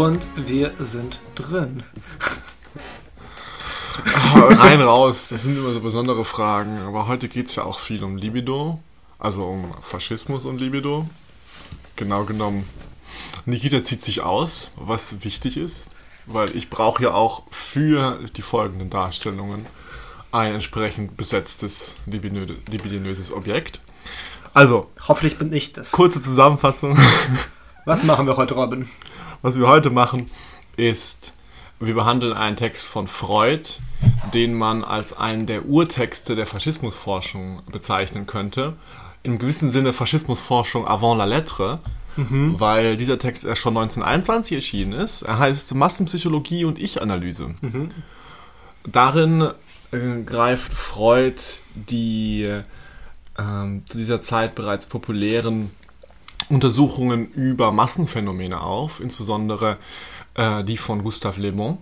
Und wir sind drin. Rein raus, das sind immer so besondere Fragen. Aber heute geht es ja auch viel um Libido, also um Faschismus und Libido. Genau genommen, Nikita zieht sich aus, was wichtig ist, weil ich brauche ja auch für die folgenden Darstellungen ein entsprechend besetztes libidinö libidinöses Objekt. Also, hoffentlich bin ich das. Kurze Zusammenfassung. Was machen wir heute, Robin? Was wir heute machen, ist, wir behandeln einen Text von Freud, den man als einen der Urtexte der Faschismusforschung bezeichnen könnte. Im gewissen Sinne Faschismusforschung avant la lettre, mhm. weil dieser Text erst schon 1921 erschienen ist. Er heißt Massenpsychologie und Ich-Analyse. Mhm. Darin äh, greift Freud die äh, zu dieser Zeit bereits populären Untersuchungen über Massenphänomene auf, insbesondere äh, die von Gustave Le Bon,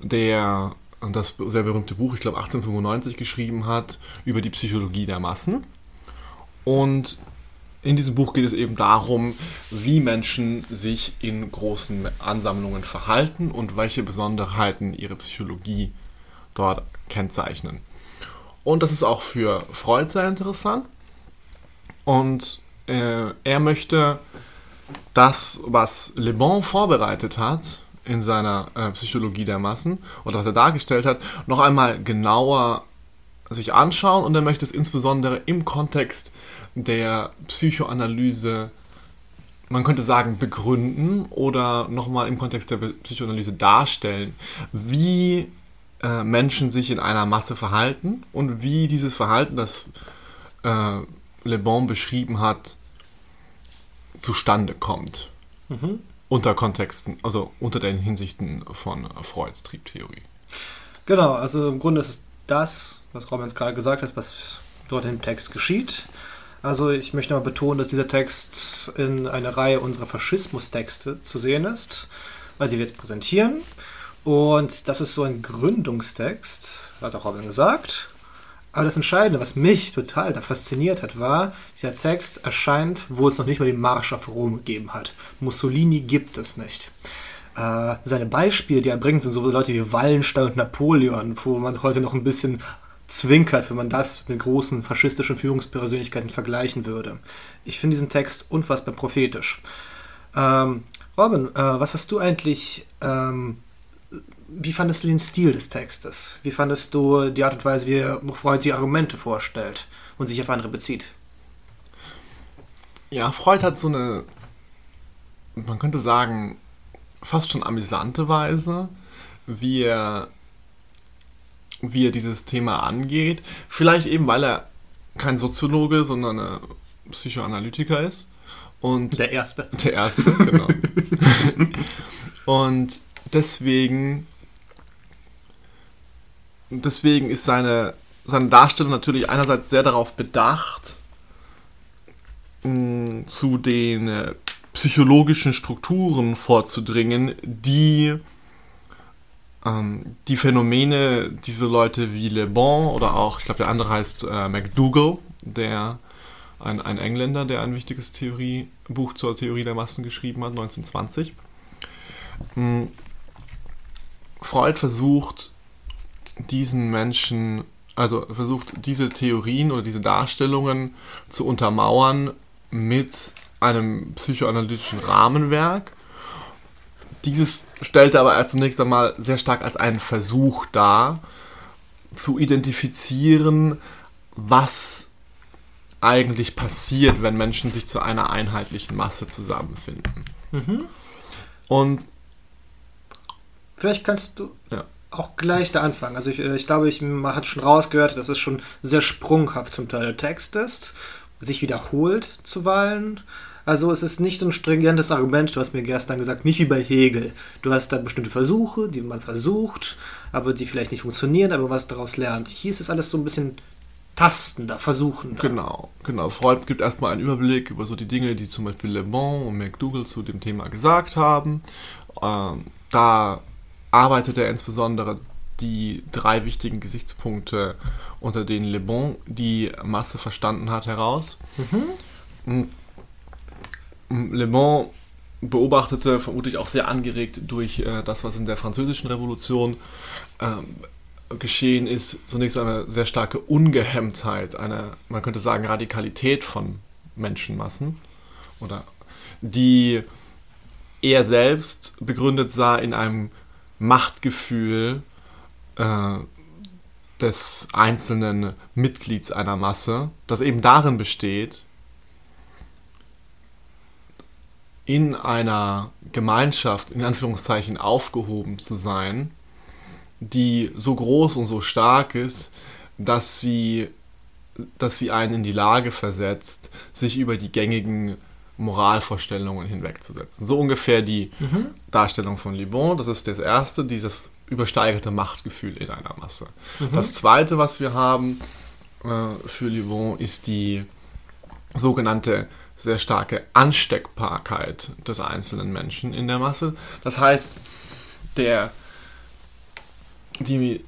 der das sehr berühmte Buch, ich glaube 1895, geschrieben hat über die Psychologie der Massen. Und in diesem Buch geht es eben darum, wie Menschen sich in großen Ansammlungen verhalten und welche Besonderheiten ihre Psychologie dort kennzeichnen. Und das ist auch für Freud sehr interessant. Und äh, er möchte das, was Le Bon vorbereitet hat in seiner äh, Psychologie der Massen oder was er dargestellt hat, noch einmal genauer sich anschauen und er möchte es insbesondere im Kontext der Psychoanalyse, man könnte sagen, begründen oder nochmal im Kontext der Psychoanalyse darstellen, wie äh, Menschen sich in einer Masse verhalten und wie dieses Verhalten, das äh, Le Bon beschrieben hat, zustande kommt. Mhm. Unter Kontexten, also unter den Hinsichten von Freuds Triebtheorie. Genau, also im Grunde ist es das, was Robin gerade gesagt hat, was dort im Text geschieht. Also ich möchte mal betonen, dass dieser Text in einer Reihe unserer Faschismustexte zu sehen ist, weil sie wir jetzt präsentieren. Und das ist so ein Gründungstext, hat auch Robin gesagt. Aber das Entscheidende, was mich total da fasziniert hat, war, dieser Text erscheint, wo es noch nicht mal den Marsch auf Rom gegeben hat. Mussolini gibt es nicht. Äh, seine Beispiele, die er bringt, sind so Leute wie Wallenstein und Napoleon, wo man heute noch ein bisschen zwinkert, wenn man das mit großen faschistischen Führungspersönlichkeiten vergleichen würde. Ich finde diesen Text unfassbar prophetisch. Ähm, Robin, äh, was hast du eigentlich ähm, wie fandest du den Stil des Textes? Wie fandest du die Art und Weise, wie Freud die Argumente vorstellt und sich auf andere bezieht? Ja, Freud hat so eine, man könnte sagen, fast schon amüsante Weise, wie er, wie er dieses Thema angeht. Vielleicht eben, weil er kein Soziologe, sondern ein Psychoanalytiker ist. Und der Erste. Der Erste, genau. und deswegen deswegen ist seine, seine Darstellung natürlich einerseits sehr darauf bedacht, mh, zu den äh, psychologischen Strukturen vorzudringen, die ähm, die Phänomene, diese Leute wie Le Bon oder auch, ich glaube, der andere heißt äh, McDougall, der ein, ein Engländer, der ein wichtiges Theoriebuch zur Theorie der Massen geschrieben hat, 1920. Mh, Freud versucht diesen Menschen, also versucht diese Theorien oder diese Darstellungen zu untermauern mit einem psychoanalytischen Rahmenwerk. Dieses stellte aber zunächst einmal sehr stark als einen Versuch dar, zu identifizieren, was eigentlich passiert, wenn Menschen sich zu einer einheitlichen Masse zusammenfinden. Mhm. Und vielleicht kannst du auch gleich der Anfang. Also ich, äh, ich glaube, ich, man hat schon rausgehört, dass es schon sehr sprunghaft zum Teil der Text ist, sich wiederholt zuweilen. Also es ist nicht so ein stringentes Argument, du hast mir gestern gesagt, nicht wie bei Hegel. Du hast da bestimmte Versuche, die man versucht, aber die vielleicht nicht funktionieren, aber was daraus lernt. Hier ist es alles so ein bisschen tastender, versuchender. Genau, genau. Freud gibt erstmal einen Überblick über so die Dinge, die zum Beispiel Le Bon und McDougall zu dem Thema gesagt haben. Ähm, da arbeitet er insbesondere die drei wichtigen Gesichtspunkte, unter denen Le Bon die Masse verstanden hat, heraus. Mhm. Le Bon beobachtete, vermutlich auch sehr angeregt durch äh, das, was in der Französischen Revolution ähm, geschehen ist, zunächst eine sehr starke Ungehemmtheit, eine, man könnte sagen, Radikalität von Menschenmassen, oder die er selbst begründet sah in einem Machtgefühl äh, des einzelnen Mitglieds einer Masse, das eben darin besteht, in einer Gemeinschaft, in Anführungszeichen, aufgehoben zu sein, die so groß und so stark ist, dass sie, dass sie einen in die Lage versetzt, sich über die gängigen Moralvorstellungen hinwegzusetzen. So ungefähr die mhm. Darstellung von Libon, das ist das erste, dieses übersteigerte Machtgefühl in einer Masse. Mhm. Das zweite, was wir haben äh, für Libon, ist die sogenannte sehr starke Ansteckbarkeit des einzelnen Menschen in der Masse. Das heißt, der, die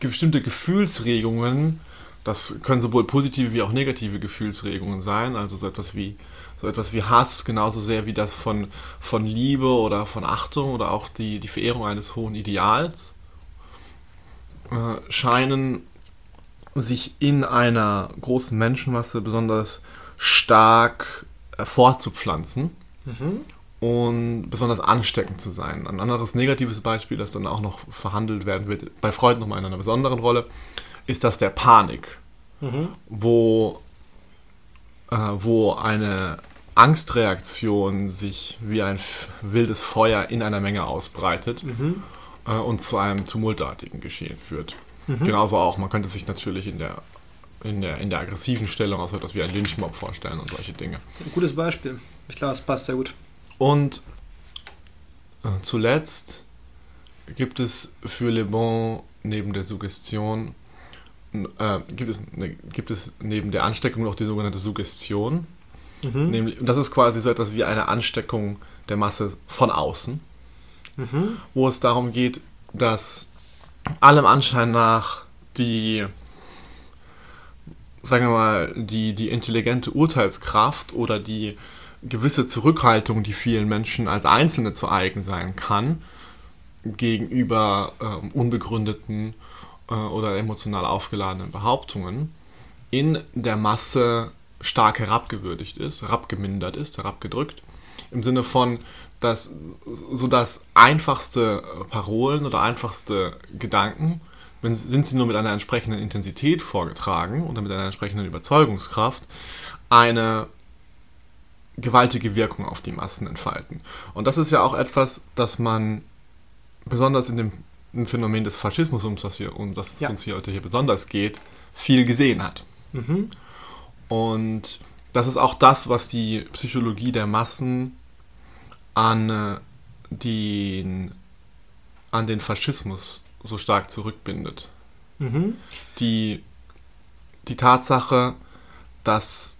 bestimmte Gefühlsregungen, das können sowohl positive wie auch negative Gefühlsregungen sein, also so etwas wie so etwas wie Hass, genauso sehr wie das von, von Liebe oder von Achtung oder auch die, die Verehrung eines hohen Ideals, äh, scheinen sich in einer großen Menschenmasse besonders stark äh, fortzupflanzen mhm. und besonders ansteckend zu sein. Ein anderes negatives Beispiel, das dann auch noch verhandelt werden wird, bei Freud nochmal in einer besonderen Rolle, ist das der Panik, mhm. wo, äh, wo eine Angstreaktion sich wie ein wildes Feuer in einer Menge ausbreitet mhm. äh, und zu einem tumultartigen Geschehen führt. Mhm. Genauso auch, man könnte sich natürlich in der in der, in der aggressiven Stellung auch so etwas wie ein Lynchmob vorstellen und solche Dinge. Ein gutes Beispiel. Ich glaube, es passt sehr gut. Und äh, zuletzt gibt es für Le Bon neben der Suggestion, äh, gibt, es, ne, gibt es neben der Ansteckung noch die sogenannte Suggestion. Mhm. Nämlich, und das ist quasi so etwas wie eine Ansteckung der Masse von außen, mhm. wo es darum geht, dass allem Anschein nach die sagen wir mal, die, die intelligente Urteilskraft oder die gewisse Zurückhaltung, die vielen Menschen als Einzelne zu eigen sein kann, gegenüber äh, unbegründeten äh, oder emotional aufgeladenen Behauptungen, in der Masse stark herabgewürdigt ist, herabgemindert ist, herabgedrückt, im Sinne von, dass so das einfachste Parolen oder einfachste Gedanken wenn, sind sie nur mit einer entsprechenden Intensität vorgetragen oder mit einer entsprechenden Überzeugungskraft, eine gewaltige Wirkung auf die Massen entfalten. Und das ist ja auch etwas, das man besonders in dem, Phänomen des Faschismus, um das, hier, um das ja. uns hier heute hier besonders geht, viel gesehen hat. Mhm. Und das ist auch das, was die Psychologie der Massen an, äh, den, an den Faschismus so stark zurückbindet. Mhm. Die, die Tatsache, dass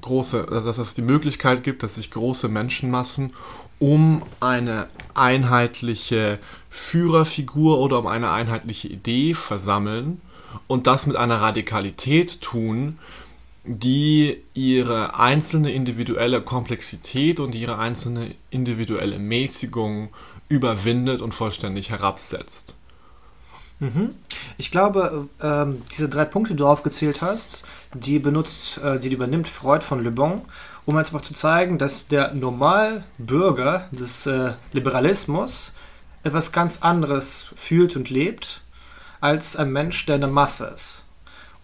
große, dass es die Möglichkeit gibt, dass sich große Menschenmassen um eine einheitliche Führerfigur oder um eine einheitliche Idee versammeln und das mit einer Radikalität tun, die ihre einzelne individuelle Komplexität und ihre einzelne individuelle Mäßigung überwindet und vollständig herabsetzt. Mhm. Ich glaube, ähm, diese drei Punkte, die du aufgezählt hast, die benutzt, äh, die übernimmt Freud von Le Bon, um einfach zu zeigen, dass der Normalbürger des äh, Liberalismus etwas ganz anderes fühlt und lebt als ein Mensch, der eine Masse ist.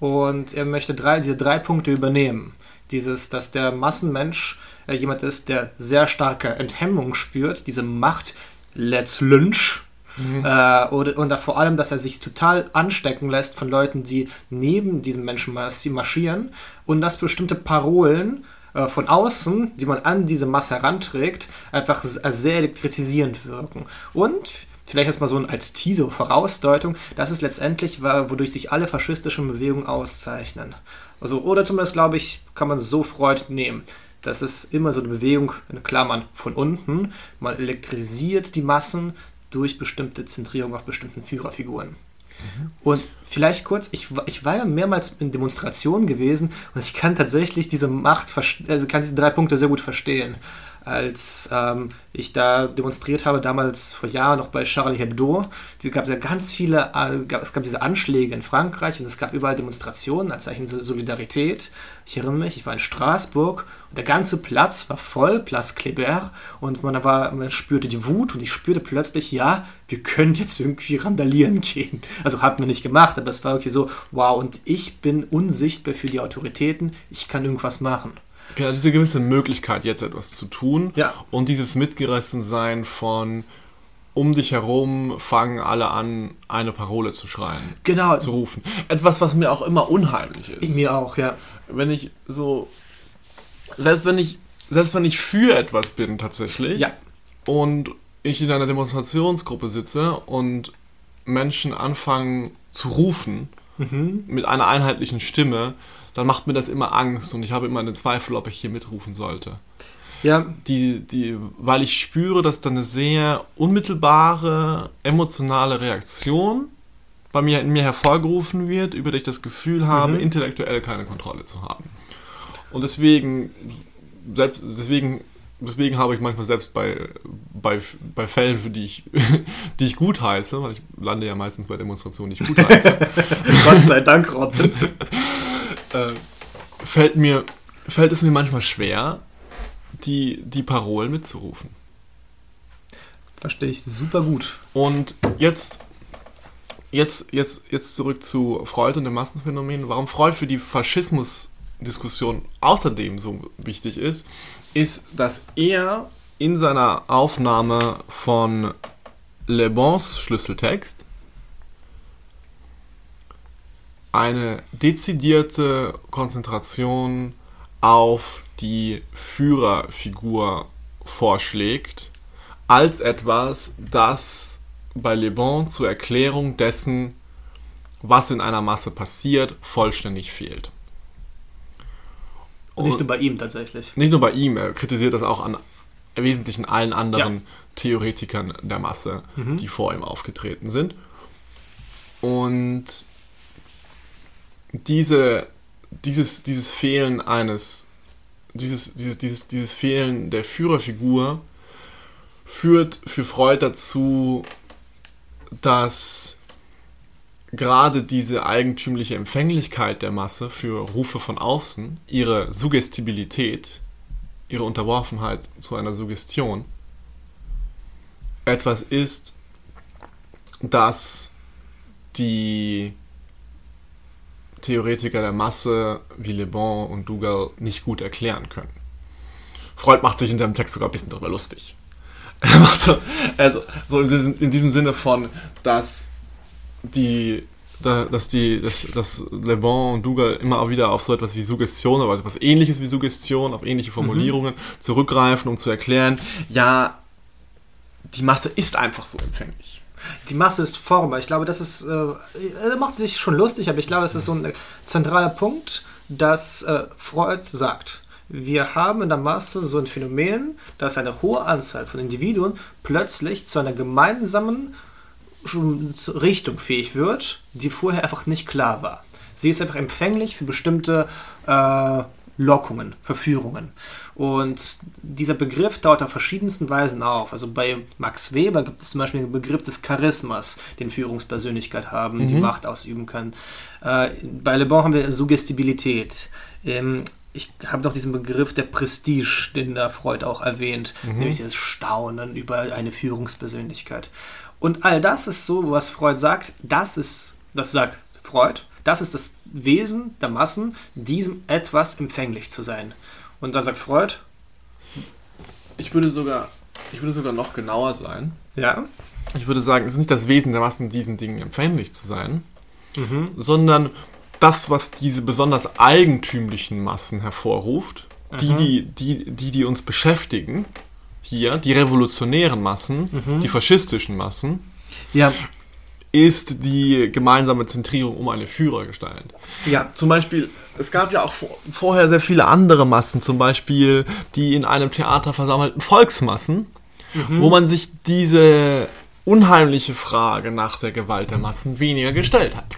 Und er möchte drei, diese drei Punkte übernehmen. Dieses, dass der Massenmensch äh, jemand ist, der sehr starke Enthemmung spürt, diese Macht, Let's Lynch. Mhm. Äh, oder, und vor allem, dass er sich total anstecken lässt von Leuten, die neben diesem Menschen marschieren und dass bestimmte Parolen äh, von außen, die man an diese Masse heranträgt, einfach sehr elektrisierend wirken. Und vielleicht erstmal so als Teaser, Vorausdeutung, das ist letztendlich, wodurch sich alle faschistischen Bewegungen auszeichnen. Also, oder zumindest, glaube ich, kann man so Freud nehmen. Das ist immer so eine Bewegung, in Klammern, von unten. Man elektrisiert die Massen durch bestimmte Zentrierung auf bestimmten Führerfiguren. Mhm. Und vielleicht kurz, ich, ich war ja mehrmals in Demonstrationen gewesen und ich kann tatsächlich diese Macht, also kann diese drei Punkte sehr gut verstehen als ähm, ich da demonstriert habe, damals vor Jahren noch bei Charlie Hebdo. Es gab ja ganz viele, äh, es gab diese Anschläge in Frankreich und es gab überall Demonstrationen als Zeichen der Solidarität. Ich erinnere mich, ich war in Straßburg und der ganze Platz war voll, Place Kléber, und man, war, man spürte die Wut und ich spürte plötzlich, ja, wir können jetzt irgendwie randalieren gehen. Also haben wir nicht gemacht, aber es war irgendwie so, wow, und ich bin unsichtbar für die Autoritäten, ich kann irgendwas machen. Genau, diese gewisse Möglichkeit, jetzt etwas zu tun. Ja. Und dieses Mitgerissensein von um dich herum fangen alle an, eine Parole zu schreien. Genau. Zu rufen. Etwas, was mir auch immer unheimlich ist. Mir auch, ja. Wenn ich so. Selbst wenn ich, selbst wenn ich für etwas bin tatsächlich. Ja. Und ich in einer Demonstrationsgruppe sitze und Menschen anfangen zu rufen mhm. mit einer einheitlichen Stimme, dann macht mir das immer Angst und ich habe immer einen Zweifel, ob ich hier mitrufen sollte. Ja. Die, die, weil ich spüre, dass da eine sehr unmittelbare emotionale Reaktion bei mir in mir hervorgerufen wird, über die ich das Gefühl habe, mhm. intellektuell keine Kontrolle zu haben. Und deswegen, selbst, deswegen, deswegen habe ich manchmal selbst bei, bei, bei Fällen, für die ich, die ich gut heiße, weil ich lande ja meistens bei Demonstrationen, die ich gut heiße. Gott sei Dank, Robin äh, fällt, mir, fällt es mir manchmal schwer, die, die Parolen mitzurufen. Verstehe ich super gut. Und jetzt, jetzt, jetzt, jetzt zurück zu Freud und dem Massenphänomen. Warum Freud für die Faschismusdiskussion außerdem so wichtig ist, ist, dass er in seiner Aufnahme von Le Bons Schlüsseltext eine dezidierte Konzentration auf die Führerfigur vorschlägt, als etwas, das bei Le Bon zur Erklärung dessen, was in einer Masse passiert, vollständig fehlt. Und nicht nur bei ihm tatsächlich. Nicht nur bei ihm, er kritisiert das auch an wesentlichen allen anderen ja. Theoretikern der Masse, mhm. die vor ihm aufgetreten sind. Und diese, dieses, dieses Fehlen eines, dieses, dieses, dieses, dieses Fehlen der Führerfigur führt für Freud dazu, dass gerade diese eigentümliche Empfänglichkeit der Masse für Rufe von außen, ihre Suggestibilität, ihre Unterworfenheit zu einer Suggestion, etwas ist, das die Theoretiker der Masse wie Le Bon und Dougal nicht gut erklären können. Freud macht sich in seinem Text sogar ein bisschen darüber lustig. Er macht so, also, so in, diesem, in diesem Sinne von, dass die dass die, dass, dass Le Bon und Dougal immer auch wieder auf so etwas wie Suggestion, aber etwas ähnliches wie Suggestion, auf ähnliche mhm. Formulierungen mhm. zurückgreifen, um zu erklären, ja, die Masse ist einfach so empfänglich. Die Masse ist Form. Ich glaube, das ist, äh, er macht sich schon lustig, aber ich glaube, das ist so ein zentraler Punkt, dass äh, Freud sagt. Wir haben in der Masse so ein Phänomen, dass eine hohe Anzahl von Individuen plötzlich zu einer gemeinsamen Richtung fähig wird, die vorher einfach nicht klar war. Sie ist einfach empfänglich für bestimmte äh, Lockungen, Verführungen. Und dieser Begriff taucht auf verschiedensten Weisen auf. Also bei Max Weber gibt es zum Beispiel den Begriff des Charismas, den Führungspersönlichkeit haben, mhm. die Macht ausüben können. Äh, bei Le Bon haben wir Suggestibilität. Ähm, ich habe noch diesen Begriff der Prestige, den da Freud auch erwähnt, mhm. nämlich das Staunen über eine Führungspersönlichkeit. Und all das ist so, was Freud sagt, das ist, das sagt Freud, das ist das Wesen der Massen, diesem etwas empfänglich zu sein. Und da sagt Freud. Ich würde sogar, ich würde sogar noch genauer sein. Ja. Ich würde sagen, es ist nicht das Wesen der Massen, diesen Dingen empfänglich zu sein, mhm. sondern das, was diese besonders eigentümlichen Massen hervorruft, die, die, die, die, die uns beschäftigen, hier, die revolutionären Massen, die faschistischen Massen, Ja, ist die gemeinsame Zentrierung um eine Führergestalt. ja. Zum Beispiel, es gab ja auch vor, vorher sehr viele andere Massen, zum Beispiel die in einem Theater versammelten Volksmassen, wo man sich diese unheimliche Frage nach der Gewalt der Massen weniger gestellt hat.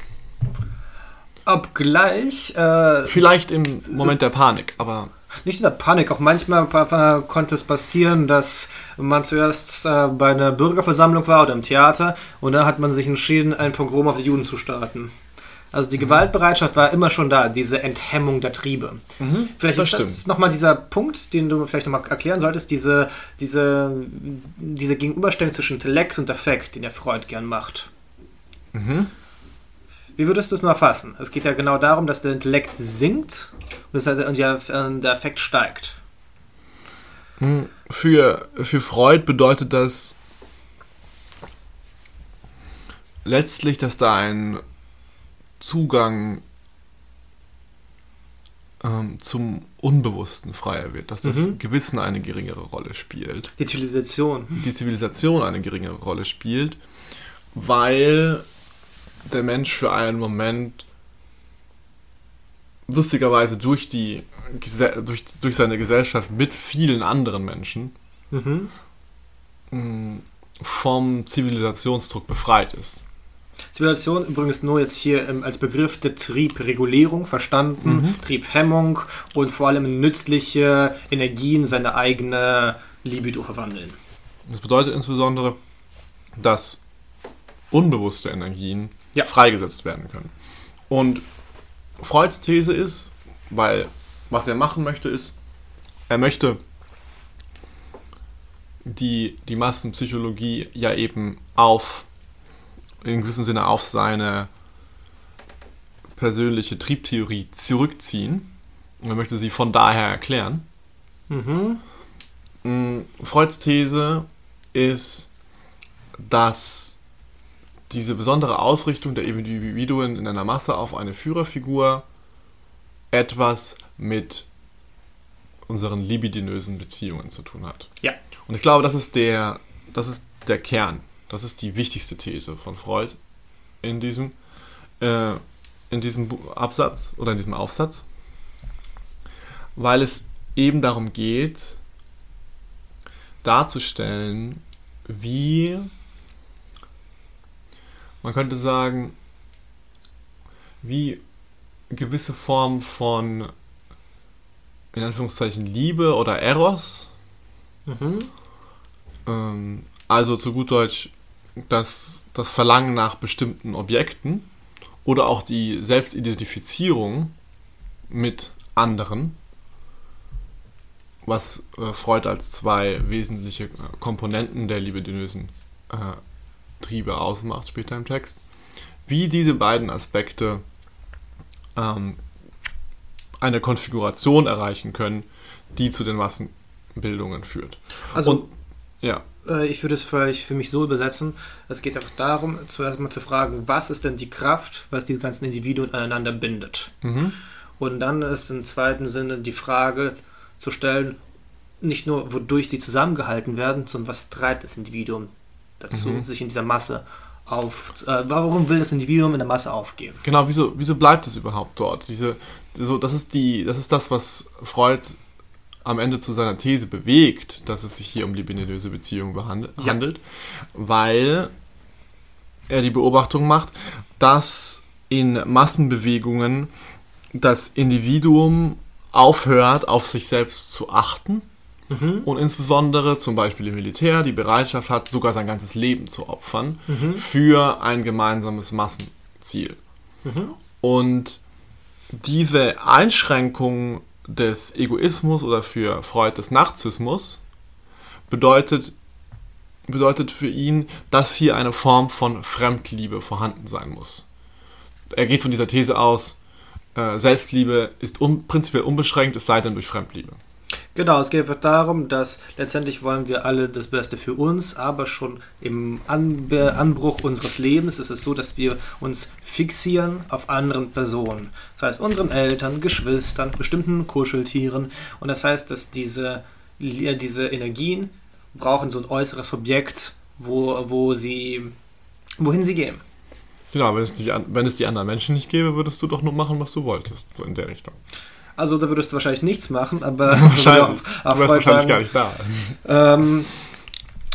Obgleich, äh, Vielleicht im Moment der Panik, aber nicht nur Panik, auch manchmal pa- konnte es passieren, dass man zuerst äh, bei einer Bürgerversammlung war oder im Theater und dann hat man sich entschieden, ein Pogrom auf die Juden zu starten. Also Mhm. die Gewaltbereitschaft war immer schon da, diese Enthemmung der Triebe. Vielleicht das ist das stimmt. nochmal dieser Punkt, den du vielleicht nochmal erklären solltest, diese, diese, diese Gegenüberstellung zwischen Intellekt und Affekt, den der Freud gern macht. Mhm. Wie würdest du es nur erfassen? Es geht ja genau darum, dass der Intellekt sinkt und, das, und äh, der Affekt steigt. für, für Freud bedeutet das letztlich, dass da ein Zugang ähm, zum Unbewussten freier wird, dass das Mhm. Gewissen eine geringere Rolle spielt, Die Zivilisation. die Zivilisation eine geringere Rolle spielt, weil der Mensch für einen Moment lustigerweise durch die durch, durch seine Gesellschaft mit vielen anderen Menschen Mhm. mh, vom Zivilisationsdruck befreit ist. Zivilisation übrigens nur jetzt hier ähm, als Begriff der Triebregulierung verstanden, Triebhemmung und vor allem nützliche Energien in seine eigene Libido verwandeln. Das bedeutet insbesondere, dass unbewusste Energien Ja. freigesetzt werden können. Und Freuds These ist, weil was er machen möchte, ist, er möchte die, die Massenpsychologie ja eben auf, in gewissem Sinne auf seine persönliche Triebtheorie zurückziehen. Und er möchte sie von daher erklären. Mhm. Mm, Freuds These ist, dass diese besondere Ausrichtung der Individuen in einer Masse auf eine Führerfigur etwas mit unseren libidinösen Beziehungen zu tun hat. Ja. Und ich glaube, das ist der, das ist der Kern. Das ist die wichtigste These von Freud in diesem, äh, in diesem Absatz oder in diesem Aufsatz. Weil es eben darum geht, darzustellen, wie man könnte sagen, wie gewisse Formen von in Anführungszeichen Liebe oder Eros, Mhm. ähm, also zu gut Deutsch das, das Verlangen nach bestimmten Objekten oder auch die Selbstidentifizierung mit anderen, was äh, Freud als zwei wesentliche äh, Komponenten der libidinösen äh, Triebe ausmacht später im Text, wie diese beiden Aspekte ähm, eine Konfiguration erreichen können, die zu den Massenbildungen führt. Also Und ja, äh, ich würde es vielleicht für mich so übersetzen, es geht einfach darum, zuerst mal zu fragen, was ist denn die Kraft, was die ganzen Individuen aneinander bindet. mhm. Und dann ist im zweiten Sinne die Frage zu stellen, nicht nur wodurch sie zusammengehalten werden, sondern was treibt das Individuum dazu, Mhm. sich in dieser Masse auf. Äh, warum will das Individuum in der Masse aufgehen? Genau, wieso, wieso bleibt es überhaupt dort? Diese, so, das, ist die, das ist das, was Freud am Ende zu seiner These bewegt, dass es sich hier um libidinöse Beziehungen behand- Ja. handelt, weil er die Beobachtung macht, dass in Massenbewegungen das Individuum aufhört, auf sich selbst zu achten und insbesondere zum Beispiel im Militär die Bereitschaft hat, sogar sein ganzes Leben zu opfern für ein gemeinsames Massenziel. Und diese Einschränkung des Egoismus oder für Freud des Narzissmus bedeutet, bedeutet für ihn, dass hier eine Form von Fremdliebe vorhanden sein muss. Er geht von dieser These aus, äh, Selbstliebe ist un prinzipiell unbeschränkt, es sei denn durch Fremdliebe. Genau, es geht darum, dass letztendlich wollen wir alle das Beste für uns, aber schon im Anbe Anbruch unseres Lebens ist es so, dass wir uns fixieren auf anderen Personen. Das heißt, unseren Eltern, Geschwistern, bestimmten Kuscheltieren. Und das heißt, dass diese, diese Energien brauchen so ein äußeres Objekt, wo, wo sie, wohin sie gehen. Genau, wenn es, die, wenn es die anderen Menschen nicht gäbe, würdest du doch nur machen, was du wolltest, so in der Richtung. Also da würdest du wahrscheinlich nichts machen, aber wahrscheinlich, auch, du wärst wahrscheinlich gar nicht da. Ähm,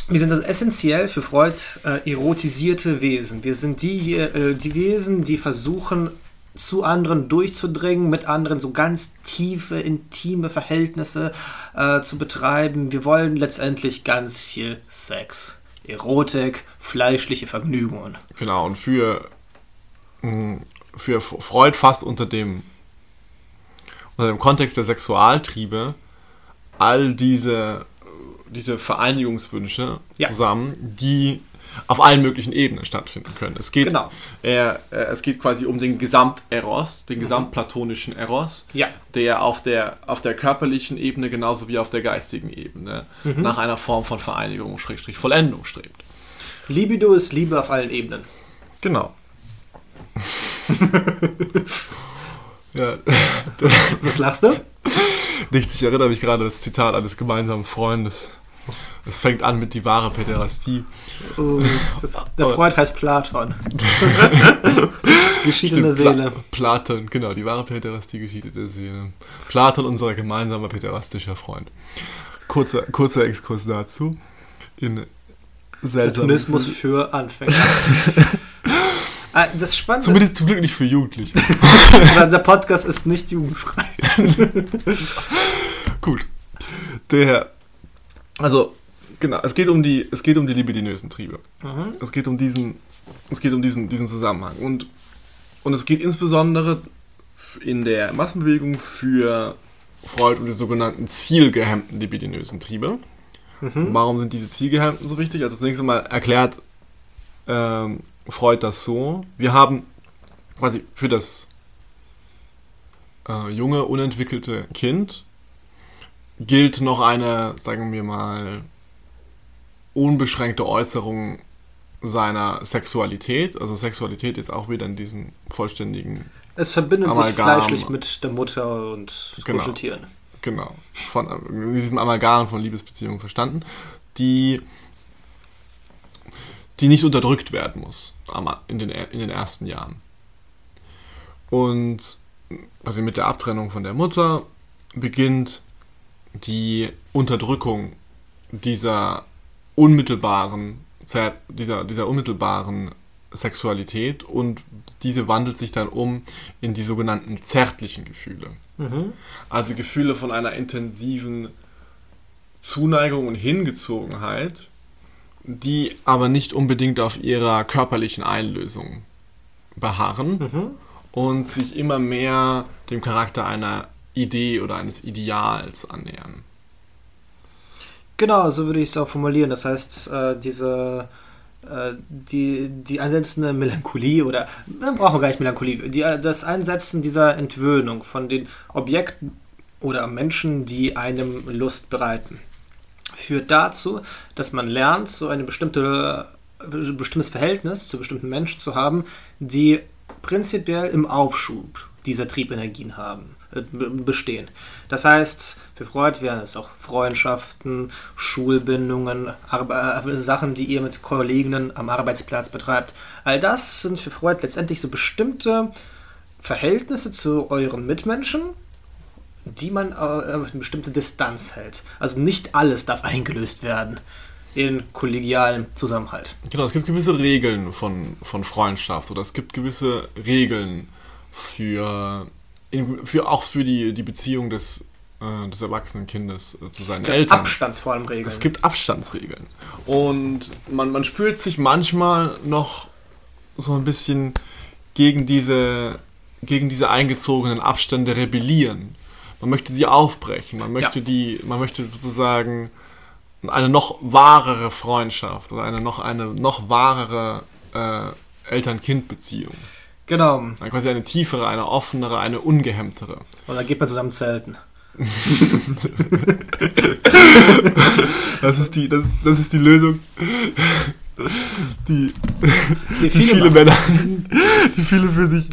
wir sind also essentiell für Freud äh, erotisierte Wesen. Wir sind die, äh, die Wesen, die versuchen, zu anderen durchzudringen, mit anderen so ganz tiefe, intime Verhältnisse äh, zu betreiben. Wir wollen letztendlich ganz viel Sex, Erotik, fleischliche Vergnügungen. Genau, und für, mm, für Freud fast unter dem unter dem Kontext der Sexualtriebe all diese, diese Vereinigungswünsche ja. zusammen, die auf allen möglichen Ebenen stattfinden können. Es geht, genau. äh, es geht quasi um den Gesamt-Eros, den mhm. gesamtplatonischen Eros, ja. der, auf der auf der körperlichen Ebene genauso wie auf der geistigen Ebene mhm. nach einer Form von Vereinigung, Schrägstrich Vollendung strebt. Libido ist Liebe auf allen Ebenen. Genau. Ja. Was lachst du? Nichts, ich erinnere mich gerade das Zitat eines gemeinsamen Freundes. Es fängt an mit die wahre Päderastie. Oh, das, der Freund heißt Platon. geschieht in der Seele. Pla Platon, genau, die wahre Päderastie geschieht in der Seele. Platon, unser gemeinsamer päderastischer Freund. Kurzer, kurzer Exkurs dazu. In Platonismus für Anfänger. Ah, das Spannende. Zumindest zum Glück nicht für Jugendliche. der Podcast ist nicht jugendfrei. Gut. Der. Also, genau, es geht um die, es geht um die libidinösen Triebe. Mhm. Es geht um diesen, es geht um diesen, diesen Zusammenhang. Und, und es geht insbesondere in der Massenbewegung für Freud um die sogenannten zielgehemmten libidinösen Triebe. Mhm. Warum sind diese zielgehemmten so wichtig? Also zunächst einmal erklärt ähm, Freud das so. Wir haben quasi für das äh, junge, unentwickelte Kind gilt noch eine, sagen wir mal, unbeschränkte Äußerung seiner Sexualität. Also Sexualität ist auch wieder in diesem vollständigen. Es verbindet Amalgam. sich fleischlich mit der Mutter und genau, Kuscheltieren. Genau. Von in diesem Amalgam von Liebesbeziehungen verstanden, die die nicht unterdrückt werden muss in den, in den ersten Jahren. Und also mit der Abtrennung von der Mutter beginnt die Unterdrückung dieser unmittelbaren, dieser, dieser unmittelbaren Sexualität und diese wandelt sich dann um in die sogenannten zärtlichen Gefühle. Mhm. Also Gefühle von einer intensiven Zuneigung und Hingezogenheit, die aber nicht unbedingt auf ihrer körperlichen Einlösung beharren mhm. und sich immer mehr dem Charakter einer Idee oder eines Ideals annähern. Genau, so würde ich es auch formulieren. Das heißt, äh, diese äh, die, die einsetzende Melancholie oder dann brauchen wir gar nicht Melancholie, die, das Einsetzen dieser Entwöhnung von den Objekten oder Menschen, die einem Lust bereiten führt dazu, dass man lernt, so ein bestimmte, bestimmtes Verhältnis zu bestimmten Menschen zu haben, die prinzipiell im Aufschub dieser Triebenergien haben, äh, bestehen. Das heißt, für Freud wären es auch Freundschaften, Schulbindungen, Arbe äh, Sachen, die ihr mit Kolleginnen am Arbeitsplatz betreibt. All das sind für Freud letztendlich so bestimmte Verhältnisse zu euren Mitmenschen, die man äh, eine bestimmte Distanz hält. Also nicht alles darf eingelöst werden in kollegialem Zusammenhalt. Genau, es gibt gewisse Regeln von, von Freundschaft oder es gibt gewisse Regeln für, für auch für die, die Beziehung des, äh, des erwachsenen Kindes äh, zu seinen Eltern. Abstandsvor Regeln. Es gibt Abstandsregeln. Und man, man spürt sich manchmal noch so ein bisschen gegen diese, gegen diese eingezogenen Abstände rebellieren man möchte sie aufbrechen, man möchte ja. die, man möchte sozusagen eine noch wahrere Freundschaft oder eine noch eine noch wahrere äh, Eltern-Kind-Beziehung. Genau. Dann quasi eine tiefere, eine offenere, eine ungehemmtere. Und dann geht man zusammen zelten. das, ist die, das, das ist die Lösung. Die, Die die viele viele machen. Männer, die viele für sich.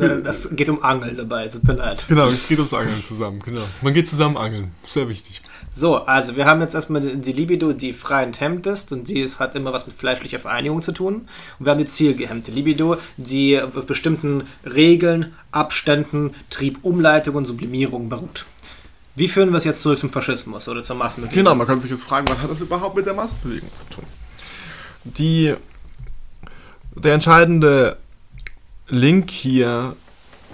Äh, Das geht um Angeln dabei, tut mir leid. Genau, es geht ums Angeln zusammen, genau. Man geht zusammen angeln, sehr wichtig. So, also wir haben jetzt erstmal die Libido, die frei enthemmt ist und die ist, hat immer was mit fleischlicher Vereinigung zu tun. Und wir haben die zielgehemmte Libido, die auf bestimmten Regeln, Abständen, Trieb, Umleitung und Sublimierung beruht. Wie führen wir es jetzt zurück zum Faschismus oder zur Massenbewegung? Genau, man kann sich jetzt fragen, was hat das überhaupt mit der Massenbewegung zu tun? Die, der entscheidende Link hier,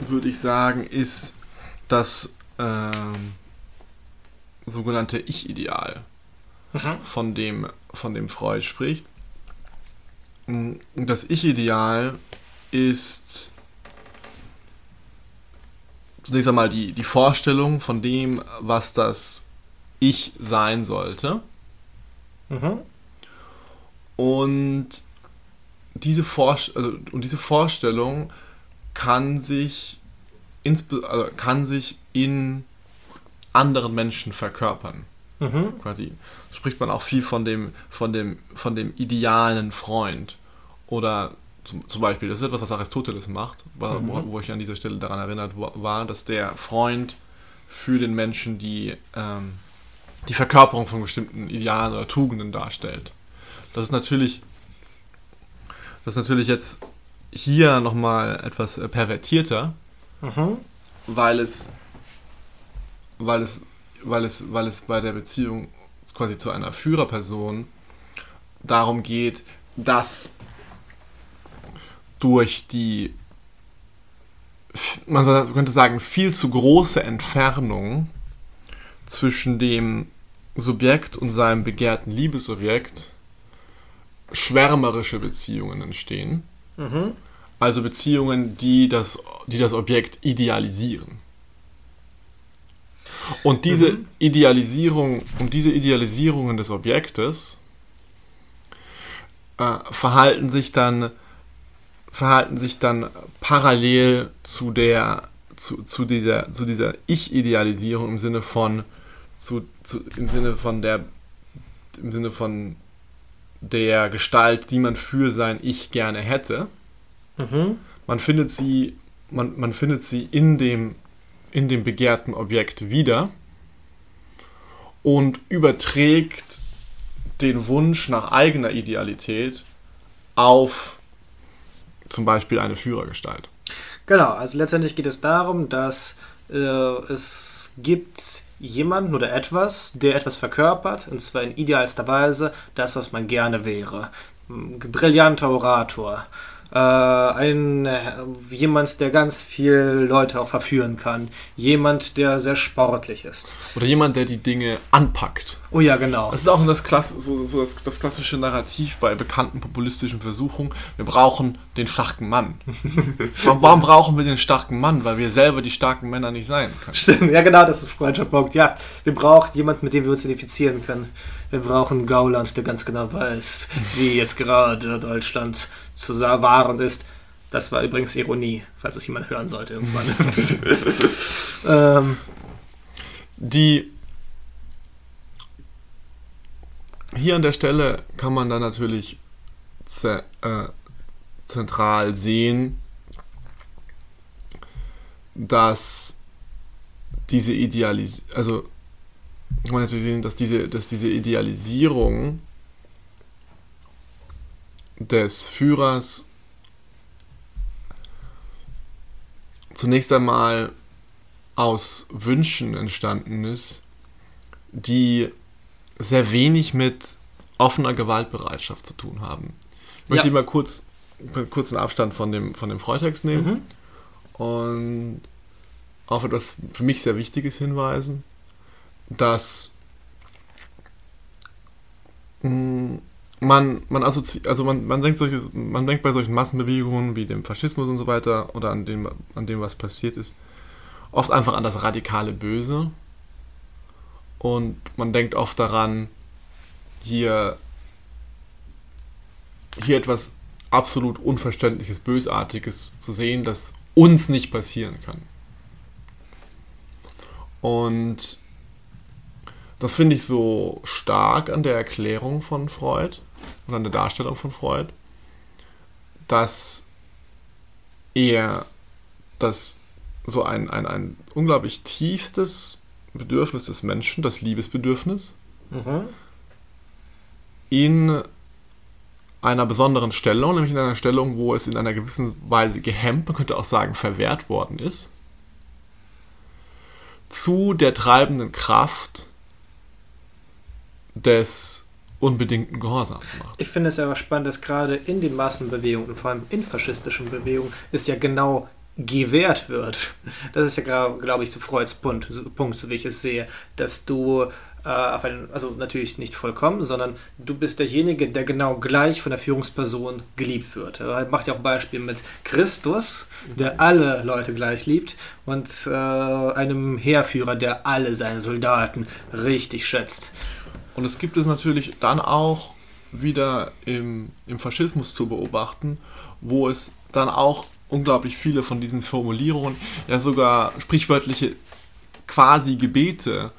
würde ich sagen, ist das ähm, sogenannte Ich-Ideal, Mhm. von dem, von dem Freud spricht. Das Ich-Ideal ist zunächst einmal die, die Vorstellung von dem, was das Ich sein sollte. Mhm. Und diese, Vorst also, und diese Vorstellung kann sich, also kann sich in anderen Menschen verkörpern. Mhm. Quasi spricht man auch viel von dem, von dem, von dem idealen Freund. Oder zum, zum Beispiel, das ist etwas, was Aristoteles macht, wo, Mhm. wo, ich an dieser Stelle daran erinnert wa- war, dass der Freund für den Menschen die, ähm, die Verkörperung von bestimmten Idealen oder Tugenden darstellt. Das ist natürlich, das ist natürlich jetzt hier nochmal etwas äh, pervertierter, Mhm. weil es, weil es, weil es, weil es bei der Beziehung quasi zu einer Führerperson darum geht, dass durch die, man könnte sagen, viel zu große Entfernung zwischen dem Subjekt und seinem begehrten Liebesobjekt schwärmerische Beziehungen entstehen. Mhm. Also Beziehungen, die das, die das Objekt idealisieren. Und diese Mhm. Idealisierung und diese Idealisierungen des Objektes äh, verhalten sich dann verhalten sich dann parallel zu der zu, zu dieser zu dieser Ich-Idealisierung im Sinne von zu, zu, im Sinne von der im Sinne von der Gestalt, die man für sein Ich gerne hätte Mhm. man findet sie, man, man findet sie in dem, in dem begehrten Objekt wieder und überträgt den Wunsch nach eigener Idealität auf zum Beispiel eine Führergestalt. Genau, also letztendlich geht es darum, dass äh, es gibt jemanden oder etwas, der etwas verkörpert, und zwar in idealster Weise das, was man gerne wäre. Brillanter Orator, äh, ein, äh, jemand, der ganz viel Leute auch verführen kann, jemand, der sehr sportlich ist. Oder jemand, der die Dinge anpackt. Oh ja, genau. Das ist auch das, Klass so, so das, das klassische Narrativ bei bekannten populistischen Versuchungen. Wir brauchen den starken Mann. warum, brauchen wir den starken Mann? Weil wir selber die starken Männer nicht sein können. Stimmt, ja genau, das ist Freundschaft Punkt. Ja, wir brauchen jemanden, mit dem wir uns identifizieren können. Wir brauchen Gauland, der ganz genau weiß, wie jetzt gerade Deutschland zu wahren ist. Das war übrigens Ironie, falls es jemand hören sollte irgendwann. ähm, Die hier an der Stelle kann man dann natürlich ze äh, zentral sehen, dass diese Idealis also kann man natürlich sehen, dass diese, dass diese Idealisierung des Führers zunächst einmal aus Wünschen entstanden ist, die sehr wenig mit offener Gewaltbereitschaft zu tun haben. Ich möchte Ja. mal kurz kurz einen Abstand von dem, von dem Freitext nehmen Mhm. und auf etwas für mich sehr Wichtiges hinweisen, dass mh, man, man assozi also man, man denkt solches, man denkt bei solchen Massenbewegungen wie dem Faschismus und so weiter oder an dem, an dem, was passiert ist, oft einfach an das radikale Böse. Und man denkt oft daran, hier, hier etwas absolut Unverständliches, Bösartiges zu sehen, das uns nicht passieren kann. Und das finde ich so stark an der Erklärung von Freud und an der Darstellung von Freud, dass er das so ein, ein, ein unglaublich tiefstes Bedürfnis des Menschen, das Liebesbedürfnis, Mhm. in einer besonderen Stellung, nämlich in einer Stellung, wo es in einer gewissen Weise gehemmt, man könnte auch sagen verwehrt worden ist, zu der treibenden Kraft des unbedingten Gehorsams macht. Ich finde es aber spannend, dass gerade in den Massenbewegungen und vor allem in faschistischen Bewegungen es ja genau gewährt wird. Das ist ja, glaube ich, so Freuds Punkt, Punkt, so wie ich es sehe, dass du äh, auf einen, also natürlich nicht vollkommen, sondern du bist derjenige, der genau gleich von der Führungsperson geliebt wird. Er macht ja auch Beispiel mit Christus, der alle Leute gleich liebt, und äh, einem Heerführer, der alle seine Soldaten richtig schätzt. Und es gibt es natürlich dann auch wieder im, im Faschismus zu beobachten, wo es dann auch unglaublich viele von diesen Formulierungen, ja sogar sprichwörtliche quasi Gebete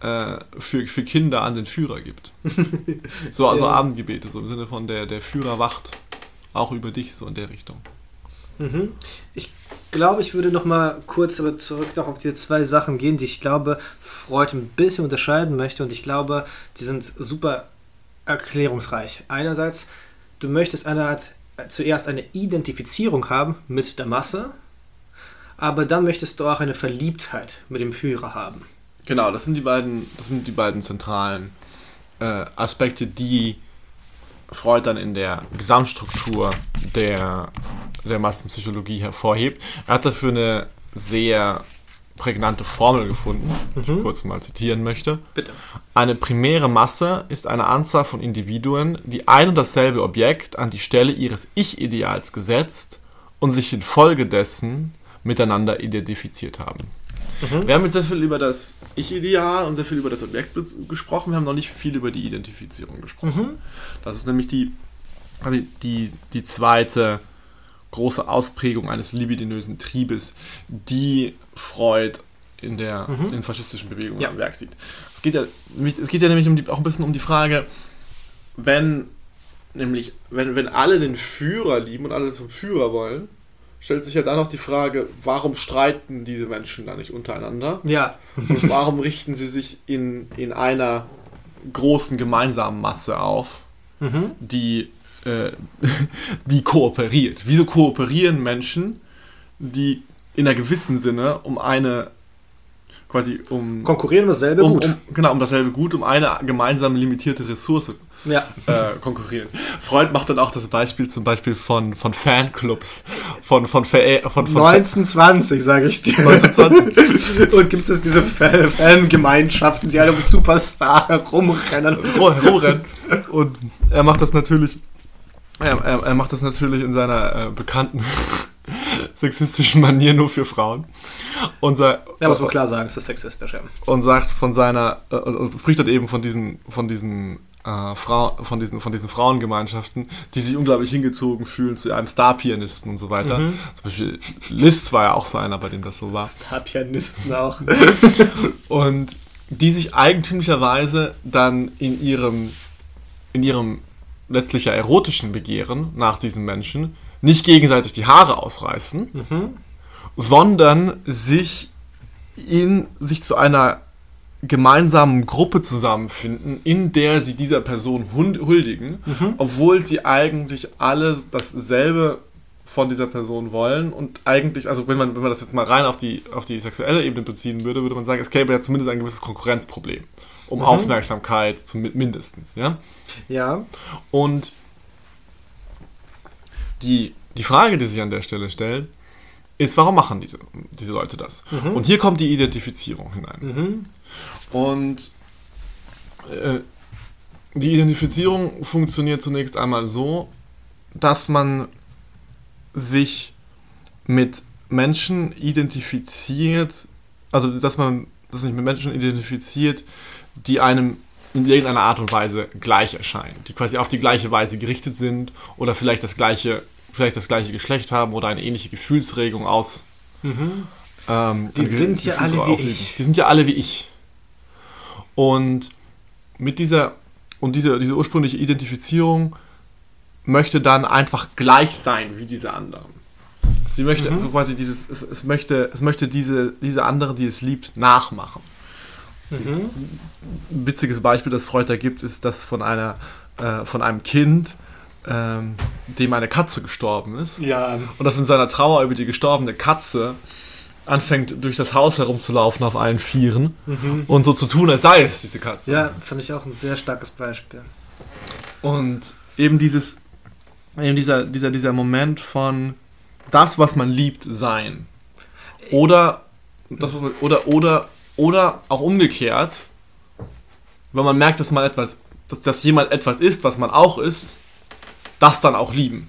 äh, für, für Kinder an den Führer gibt. So, also Ja. Abendgebete, so im Sinne von der, der Führer wacht auch über dich, so in der Richtung. Mhm. Ich glaube, ich würde noch mal kurz aber zurück noch auf diese zwei Sachen gehen, die ich glaube, Freud ein bisschen unterscheiden möchte und ich glaube, die sind super erklärungsreich. Einerseits, du möchtest eine Art, äh, zuerst eine Identifizierung haben mit der Masse, aber dann möchtest du auch eine Verliebtheit mit dem Führer haben. Genau, das sind die beiden, das sind die beiden zentralen äh, Aspekte, die Freud dann in der Gesamtstruktur der, der Massenpsychologie hervorhebt. Er hat dafür eine sehr prägnante Formel gefunden, die ich kurz mal zitieren möchte. Bitte. Eine primäre Masse ist eine Anzahl von Individuen, die ein und dasselbe Objekt an die Stelle ihres Ich-Ideals gesetzt und sich infolgedessen miteinander identifiziert haben. Wir haben jetzt sehr viel über das Ich-Ideal und sehr viel über das Objekt gesprochen. Wir haben noch nicht viel über die Identifizierung gesprochen. Das ist nämlich die, also die, die zweite große Ausprägung eines libidinösen Triebes, die Freud in der in faschistischen Bewegungen Ja. am Werk sieht. Es geht ja, nämlich- es geht ja nämlich um die, auch ein bisschen um die Frage, wenn nämlich wenn, wenn alle den Führer lieben und alle zum Führer wollen, stellt sich ja dann noch die Frage, warum streiten diese Menschen da nicht untereinander? Ja. Und warum richten sie sich in, in einer großen gemeinsamen Masse auf, Mhm. die, äh, die kooperiert? Wieso kooperieren Menschen, die in einer gewissen Sinne um eine quasi um, Konkurrieren dasselbe um, gut. um genau um dasselbe Gut, um eine gemeinsame limitierte Ressource ja. äh, konkurrieren. Freud macht dann auch das Beispiel zum Beispiel von, von Fanclubs, von, von, Verä- von, von 1920, sage ich dir. 1920. Und gibt es diese Fan- Fangemeinschaften, die alle um Superstar herumrennen. Herumrennen. Und er macht das natürlich, er, er, er macht das natürlich in seiner äh, bekannten sexistischen Manier nur für Frauen. Und, sa- Ja, muss man klar sagen, es ist sexistisch. Ja. und sagt von seiner, äh, und spricht dann eben von diesen, von diesen äh, Frau, von diesen, von diesen Frauengemeinschaften, die sich unglaublich hingezogen fühlen zu einem Star-Pianisten und so weiter. Zum Beispiel Liszt war ja auch so einer, bei dem das so war. Hab Pianisten auch. und die sich eigentümlicherweise dann in ihrem, in ihrem letztlich ja erotischen Begehren nach diesen Menschen nicht gegenseitig die Haare ausreißen, sondern sich in sich zu einer gemeinsamen Gruppe zusammenfinden, in der sie dieser Person huldigen, obwohl sie eigentlich alle dasselbe von dieser Person wollen und eigentlich, also wenn man, wenn man das jetzt mal rein auf die, auf die sexuelle Ebene beziehen würde, würde man sagen, es gäbe ja zumindest ein gewisses Konkurrenzproblem. Um Aufmerksamkeit zum, mindestens, ja. Ja. Und die, die Frage, die sich an der Stelle stellt, ist, warum machen diese, diese Leute das? Und hier kommt die Identifizierung hinein. Und äh, die Identifizierung funktioniert zunächst einmal so, dass man sich mit Menschen identifiziert, also dass man dass sich mit Menschen identifiziert, die einem in irgendeiner Art und Weise gleich erscheinen, die quasi auf die gleiche Weise gerichtet sind oder vielleicht das gleiche, vielleicht das gleiche Geschlecht haben oder eine ähnliche Gefühlsregung aus, ähm, Die sind ja alle wie ich. Die sind ja alle wie ich. Und mit dieser und diese, diese ursprüngliche Identifizierung möchte dann einfach gleich sein wie diese anderen. Sie möchte Mhm. so quasi dieses, es, es möchte, es möchte diese, diese andere, die es liebt, nachmachen. Mhm. Ein witziges Beispiel, das Freud da gibt, ist das von einer, äh, von einem Kind, ähm, dem eine Katze gestorben ist. Ja, Und das in seiner Trauer über die gestorbene Katze anfängt durch das Haus herumzulaufen auf allen Vieren und so zu tun, als sei es diese Katze. ja, finde ich auch ein sehr starkes Beispiel. Und eben dieses, eben dieser, dieser, dieser Moment von das, was man liebt, sein. Oder das, man, oder, oder, oder auch umgekehrt, wenn man merkt, dass man etwas, dass, dass jemand etwas ist, was man auch ist, das dann auch lieben.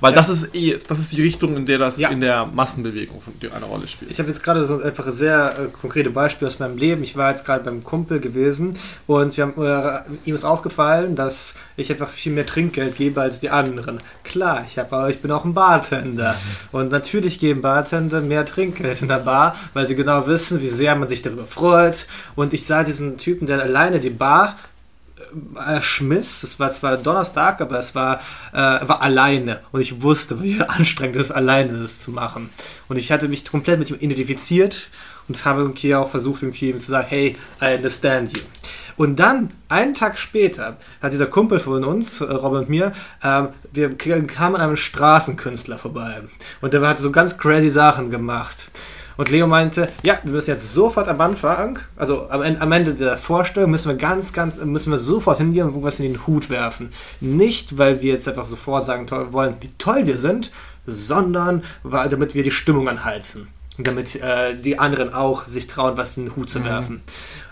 Weil Ja. das ist eh, das ist die Richtung, in der das Ja. in der Massenbewegung eine Rolle spielt. Ich habe jetzt gerade so einfach ein sehr äh, konkrete Beispiel aus meinem Leben. Ich war jetzt gerade beim Kumpel gewesen und wir haben, äh, ihm ist aufgefallen, dass ich einfach viel mehr Trinkgeld gebe als die anderen. Klar, ich, hab, aber ich bin auch ein Bartender. Und natürlich geben Bartender mehr Trinkgeld in der Bar, weil sie genau wissen, wie sehr man sich darüber freut. Und ich sah diesen Typen, der alleine die Bar schmiss. Es war zwar Donnerstag, aber es war, äh, war alleine. Und ich wusste, wie anstrengend es ist, alleine das zu machen. Und ich hatte mich komplett mit ihm identifiziert und habe irgendwie auch versucht, irgendwie ihm zu sagen, hey, I understand you. Und dann, einen Tag später, hat dieser Kumpel von uns, äh, Robin und mir, ähm, wir kamen an einem Straßenkünstler vorbei. Und der hat so ganz crazy Sachen gemacht. Und Leo meinte, ja, wir müssen jetzt sofort am Anfang, also am, am Ende der Vorstellung müssen wir ganz, ganz, müssen wir sofort hingehen und irgendwas in den Hut werfen. Nicht, weil wir jetzt einfach sofort sagen wollen, wie toll wir sind, sondern weil, damit wir die Stimmung anheizen. Und damit äh, die anderen auch sich trauen, was in den Hut zu werfen.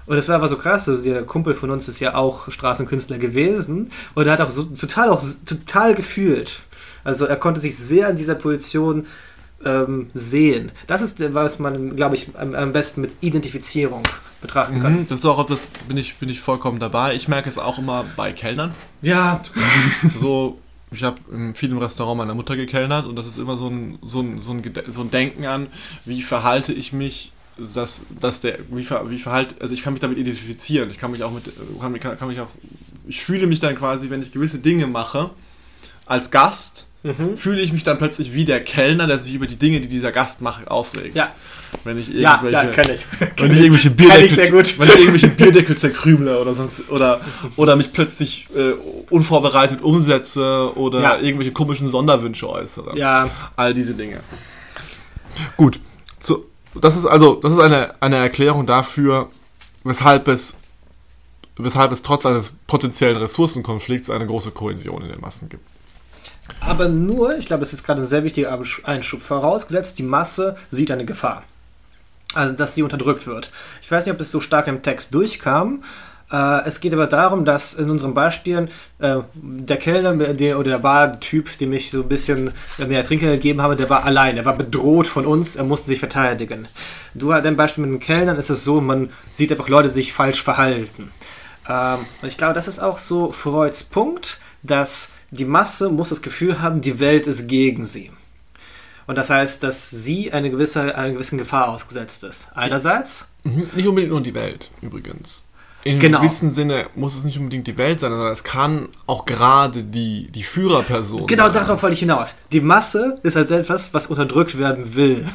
Und das war aber so krass, also der Kumpel von uns ist ja auch Straßenkünstler gewesen und er hat auch so total auch total gefühlt. Also er konnte sich sehr in dieser Position ähm, sehen. Das ist, was man, glaube ich, am, am besten mit Identifizierung betrachten kann. Mhm, das ist auch, das bin ich, bin ich vollkommen dabei. Ich merke es auch immer bei Kellnern. Ja, so, ich habe viel im Restaurant meiner Mutter gekellnert und das ist immer so ein, so ein, so ein, so ein Denken an, wie verhalte ich mich, dass, dass der, wie, ver, wie verhalte, also ich kann mich damit identifizieren, ich kann mich auch mit, kann, kann mich auch, ich fühle mich dann quasi, wenn ich gewisse Dinge mache, als Gast, Mhm. fühle ich mich dann plötzlich wie der Kellner, der sich über die Dinge, die dieser Gast macht, aufregt. ja, Wenn ich irgendwelche, ja, kann ich. wenn ich irgendwelche Kann Bierdeckel, ich sehr gut. wenn ich irgendwelche Bierdeckel zerkrümle oder sonst oder oder mich plötzlich äh, unvorbereitet umsetze oder Ja. irgendwelche komischen Sonderwünsche äußere. Ja, All diese Dinge. Gut. So, das ist also das ist eine, eine Erklärung dafür, weshalb es weshalb es trotz eines potenziellen Ressourcenkonflikts eine große Kohäsion in den Massen gibt. Aber nur, ich glaube, es ist gerade ein sehr wichtiger Einschub, vorausgesetzt, die Masse sieht eine Gefahr. Also, dass sie unterdrückt wird. Ich weiß nicht, ob das so stark im Text durchkam. Äh, es geht aber darum, dass in unseren Beispielen äh, der Kellner der, oder der Bartyp, dem ich so ein bisschen mehr Trinkgeld gegeben habe, der war allein. Er war bedroht von uns, er musste sich verteidigen. Du, dein Beispiel mit den Kellnern ist es so, man sieht einfach Leute sich falsch verhalten. Ähm, und ich glaube, das ist auch so Freuds Punkt, dass die Masse muss das Gefühl haben, die Welt ist gegen sie. Und das heißt, dass sie eine gewisse, einer gewissen Gefahr ausgesetzt ist. Einerseits, Mhm, Nicht unbedingt nur die Welt, übrigens. In Genau. einem gewissen Sinne muss es nicht unbedingt die Welt sein, sondern es kann auch gerade die, die Führerperson genau sein. darauf wollte ich hinaus. Die Masse ist als etwas, was unterdrückt werden will.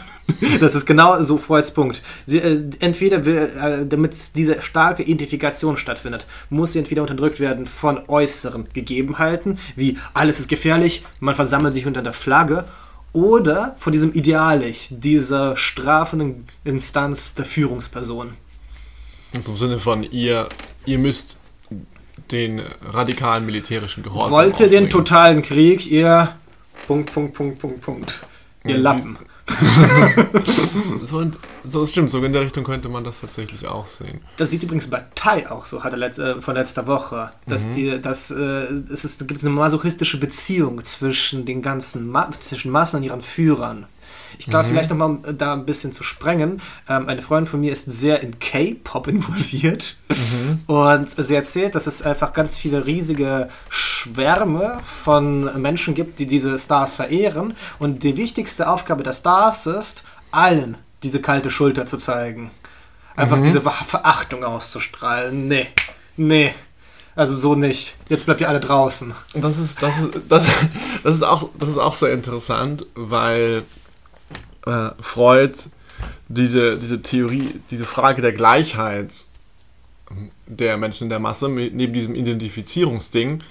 Das ist genau so Freuds Punkt. Sie, äh, entweder will, äh, damit diese starke Identifikation stattfindet, muss sie entweder unterdrückt werden von äußeren Gegebenheiten, wie alles ist gefährlich, man versammelt sich unter der Flagge, oder von diesem Idealich, dieser strafenden Instanz der Führungsperson. Also Im Sinne von, ihr, ihr müsst den radikalen militärischen Gehorsam Wollt ihr den aufbringen. totalen Krieg, ihr Punkt, Punkt, Punkt, Punkt, Punkt. Ihr Ja, Lappen. So, in- so stimmt, so in der Richtung könnte man das tatsächlich auch sehen. Das sieht übrigens bei Tai auch so, hat er letzt, äh, von letzter Woche. Dass die, dass, äh, es ist, gibt eine masochistische Beziehung zwischen den ganzen Ma zwischen Massen und ihren Führern. Ich glaube, vielleicht nochmal, um da ein bisschen zu sprengen. Ähm, eine Freundin von mir ist sehr in K-Pop involviert. Und sie erzählt, dass es einfach ganz viele riesige Schwärme von Menschen gibt, die diese Stars verehren. Und die wichtigste Aufgabe der Stars ist, allen diese kalte Schulter zu zeigen. Einfach diese Verachtung auszustrahlen. Nee, nee. Also so nicht. Jetzt bleibt ihr alle draußen. Und das ist, das ist, das, das ist, auch, das ist auch sehr interessant, weil äh, Freud diese, diese Theorie, diese Frage der Gleichheit der Menschen in der Masse, neben diesem Identifizierungsding,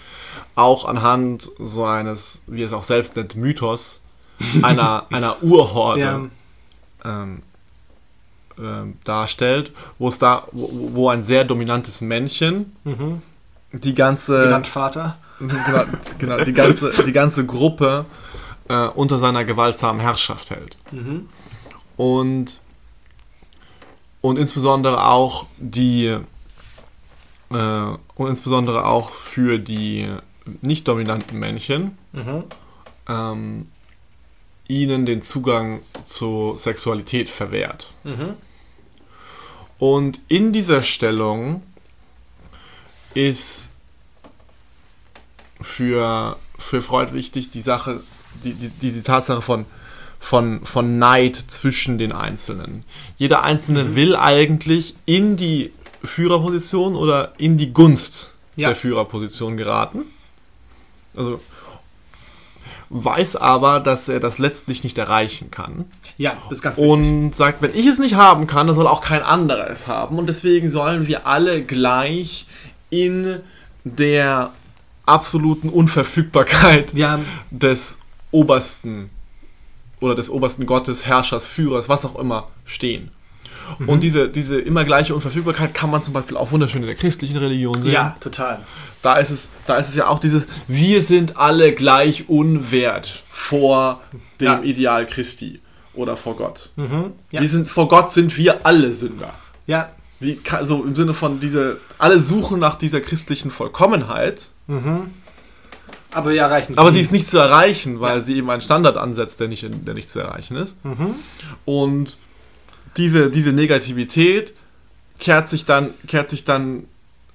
auch anhand so eines, wie er es auch selbst nennt, Mythos, einer, einer Urhorde Ja. ähm, ähm, darstellt, wo es da, wo, wo ein sehr dominantes Männchen Mhm. die ganze Genannt Vater. genau, genau, die ganze, die ganze Gruppe äh, unter seiner gewaltsamen Herrschaft hält. Mhm. Und, und insbesondere auch die äh, und insbesondere auch für die nicht dominanten Männchen Mhm. ähm, ihnen den Zugang zur Sexualität verwehrt. Mhm. Und in dieser Stellung ist für, für Freud wichtig die Sache, die, die, die, die Tatsache von, von, von Neid zwischen den Einzelnen. Jeder Einzelne will eigentlich in die Führerposition oder in die Gunst Ja. der Führerposition geraten. Also weiß aber, dass er das letztlich nicht erreichen kann. Ja, das ist ganz wichtig. Und sagt, wenn ich es nicht haben kann, dann soll auch kein anderer es haben. Und deswegen sollen wir alle gleich in der absoluten Unverfügbarkeit des obersten oder des obersten Gottes, Herrschers, Führers, was auch immer stehen. Mhm. Und diese, diese immer gleiche Unverfügbarkeit kann man zum Beispiel auch wunderschön in der christlichen Religion sehen. ja, total. Da ist es, da ist es ja auch dieses, wir sind alle gleich unwert vor dem Ja. Ideal Christi oder vor Gott. Mhm. Ja. Wir sind, vor Gott sind wir alle Sünder. Ja, Wie, so im Sinne von diese, alle suchen nach dieser christlichen Vollkommenheit, aber wir erreichen aber nie. sie ist nicht zu erreichen, weil sie eben einen Standard ansetzt, der nicht, der nicht zu erreichen ist. Mhm. Und diese, diese Negativität kehrt sich dann, kehrt sich dann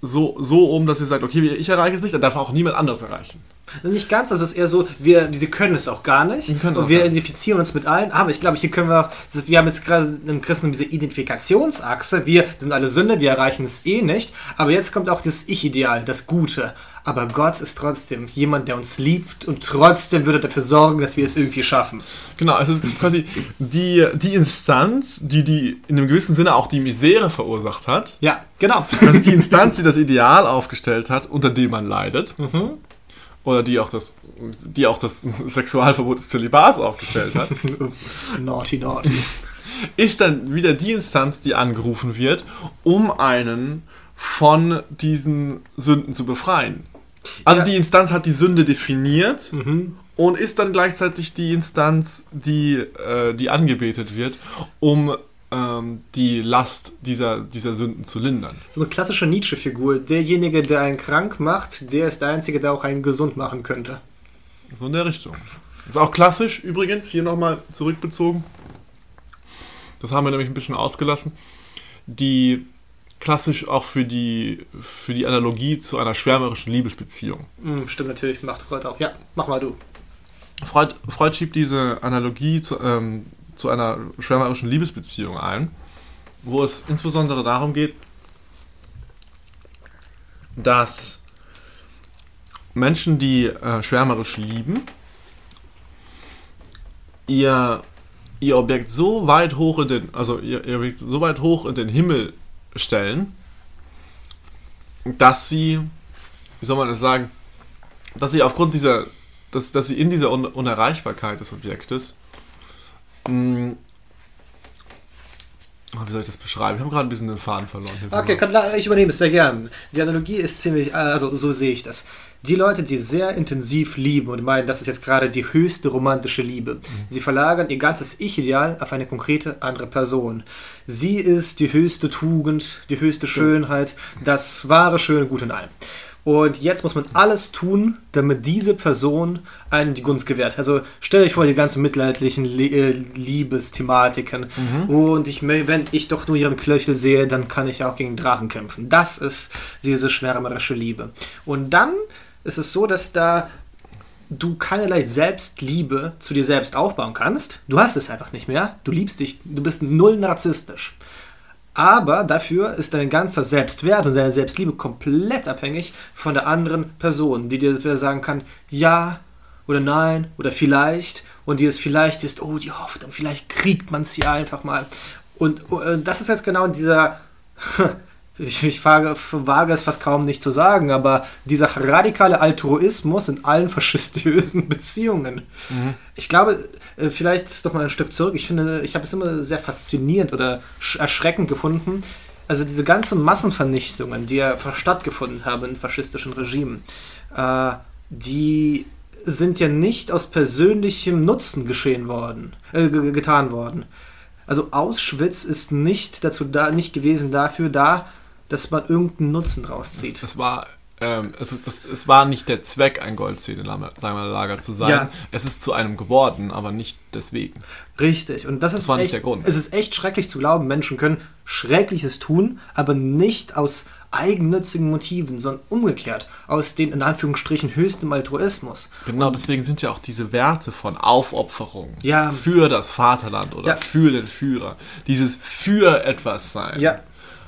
so, so um, dass sie sagt, okay, ich erreiche es nicht, dann darf auch niemand anderes erreichen. Nicht ganz, das ist eher so, wir, sie können es auch gar nicht. Und wir identifizieren uns mit allen. Aber ich glaube, hier können wir auch, wir haben jetzt gerade im Christentum diese Identifikationsachse. Wir sind alle Sünde, wir erreichen es eh nicht. Aber jetzt kommt auch das Ich-Ideal, das Gute. Aber Gott ist trotzdem jemand, der uns liebt und trotzdem würde dafür sorgen, dass wir es irgendwie schaffen. Genau, es ist quasi die, die Instanz, die, die in einem gewissen Sinne auch die Misere verursacht hat. Ja, genau. Das ist die Instanz, die das Ideal aufgestellt hat, unter dem man leidet. Oder die auch das, die auch das Sexualverbot des Zölibats aufgestellt hat. naughty, naughty. ist dann wieder die Instanz, die angerufen wird, um einen von diesen Sünden zu befreien. Also Ja. die Instanz hat die Sünde definiert Mhm. und ist dann gleichzeitig die Instanz, die, äh, die angebetet wird, um ähm, die Last dieser, dieser Sünden zu lindern. So eine klassische Nietzsche-Figur. Derjenige, der einen krank macht, der ist der Einzige, der auch einen gesund machen könnte. So in der Richtung. Ist auch klassisch übrigens, hier nochmal zurückbezogen. Das haben wir nämlich ein bisschen ausgelassen. Die klassisch auch für die, für die Analogie zu einer schwärmerischen Liebesbeziehung. Hm, stimmt natürlich, macht Freud auch. Ja, mach mal du. Freud, Freud schiebt diese Analogie zu, ähm, zu einer schwärmerischen Liebesbeziehung ein, wo es insbesondere darum geht, dass Menschen, die äh, schwärmerisch lieben, ihr, ihr Objekt so weit hoch in den, also ihr, ihr Objekt so weit hoch in den Himmel stellen, dass sie, wie soll man das sagen, dass sie aufgrund dieser, dass, dass sie in dieser Un Unerreichbarkeit des Objektes, mh, oh, wie soll ich das beschreiben? Ich habe gerade ein bisschen den Faden verloren. Okay, kann, ich übernehme es sehr gern. Die Analogie ist ziemlich, äh, also so sehe ich das. Die Leute, die sehr intensiv lieben und meinen, das ist jetzt gerade die höchste romantische Liebe, sie verlagern ihr ganzes Ich-Ideal auf eine konkrete andere Person. Sie ist die höchste Tugend, die höchste Schönheit, das wahre Schöne, Gut in allem. Und jetzt muss man alles tun, damit diese Person einem die Gunst gewährt. Also stell euch vor, die ganzen mittelalterlichen Le äh, Liebesthematiken. Und ich, wenn ich doch nur ihren Knöchel sehe, dann kann ich auch gegen Drachen kämpfen. Das ist diese schwärmerische Liebe. Und dann ist es so, dass da du keinerlei Selbstliebe zu dir selbst aufbauen kannst. Du hast es einfach nicht mehr. Du liebst dich, du bist null narzisstisch. Aber dafür ist dein ganzer Selbstwert und deine Selbstliebe komplett abhängig von der anderen Person, die dir sagen kann, ja oder nein oder vielleicht. Und dieses vielleicht ist, oh, die Hoffnung, vielleicht kriegt man es ja einfach mal. Und äh, das ist jetzt genau dieser ich, ich wage, wage, es fast kaum nicht zu sagen, aber dieser radikale Altruismus in allen faschistösen Beziehungen. Mhm. Ich glaube, äh, vielleicht noch mal ein Stück zurück. Ich finde, ich habe es immer sehr faszinierend oder erschreckend gefunden. Also diese ganzen Massenvernichtungen, die ja stattgefunden haben in faschistischen Regimen, äh, die sind ja nicht aus persönlichem Nutzen geschehen worden, äh, getan worden. Also Auschwitz ist nicht dazu da, nicht gewesen dafür da, dass man irgendeinen Nutzen rauszieht. Das, das war ähm, also das, es war nicht der Zweck, ein Goldzähne-Lager zu sein. Ja. Es ist zu einem geworden, aber nicht deswegen. Richtig. Und das, das ist war echt, nicht der Grund. Es ist echt schrecklich zu glauben, Menschen können Schreckliches tun, aber nicht aus eigennützigen Motiven, sondern umgekehrt aus dem in Anführungsstrichen höchsten Altruismus. Genau, und deswegen sind ja auch diese Werte von Aufopferung ja. für das Vaterland oder ja. für den Führer, dieses für etwas sein. Ja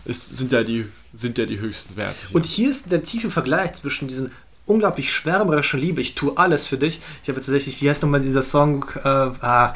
ist, sind, ja die, sind ja die höchsten Werte. Hier. Und hier ist der tiefe Vergleich zwischen diesen unglaublich schwärmerischen Liebe, ich tue alles für dich. Ich habe tatsächlich, wie heißt nochmal dieser Song? Äh, ah,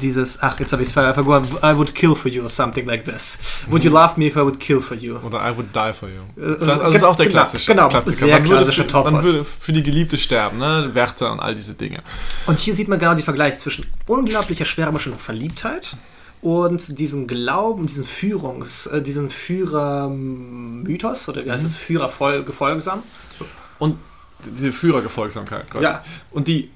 dieses, ach, jetzt habe ich es vergoren, I would kill for you or something like this. Would you love me if I would kill for you? Oder I would die for you. Äh, das, also das ist auch der genau, klassische genau, Klassiker. Sehr man, würde für, man würde für die Geliebte sterben, ne? Werte und all diese Dinge. Und hier sieht man genau den Vergleich zwischen unglaublicher schwärmerischen Verliebtheit und diesen Glauben, diesen Führungs, äh, diesen Führermythos oder wie heißt es, mhm. Führergefolgsam. Und die Führergefolgsamkeit. Ja. Und die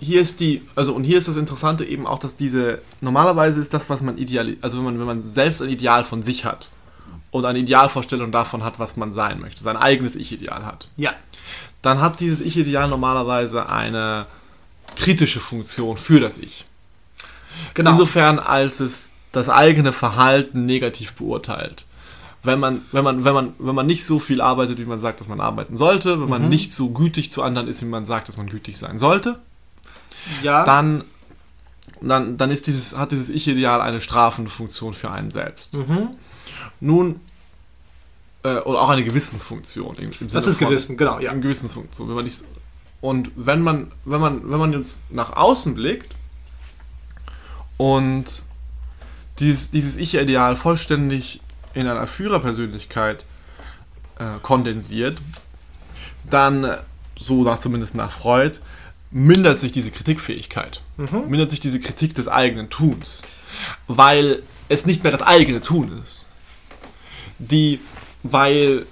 hier ist die, also und hier ist das Interessante eben auch, dass diese normalerweise ist das, was man ideal, also wenn man wenn man selbst ein Ideal von sich hat und eine Idealvorstellung davon hat, was man sein möchte, sein eigenes Ich-Ideal hat. Ja. Dann hat dieses Ich-Ideal normalerweise eine kritische Funktion für das Ich. Genau. Insofern, als es das eigene Verhalten negativ beurteilt. Wenn man, wenn, man, wenn, man, wenn man nicht so viel arbeitet, wie man sagt, dass man arbeiten sollte, wenn mhm. man nicht so gütig zu anderen ist, wie man sagt, dass man gütig sein sollte, ja. dann, dann, dann ist dieses, hat dieses Ich-Ideal eine strafende Funktion für einen selbst. Mhm. Nun, äh, oder auch eine Gewissensfunktion. Im, im das ist von, Gewissen, genau, ja. Eine Gewissensfunktion. Wenn man nicht, und wenn man, wenn man, wenn man jetzt nach außen blickt, und dieses, dieses Ich-Ideal vollständig in einer Führerpersönlichkeit äh, kondensiert, dann, so nach, zumindest nach Freud, mindert sich diese Kritikfähigkeit. Mhm. Mindert sich diese Kritik des eigenen Tuns. Weil es nicht mehr das eigene Tun ist. Die, weil,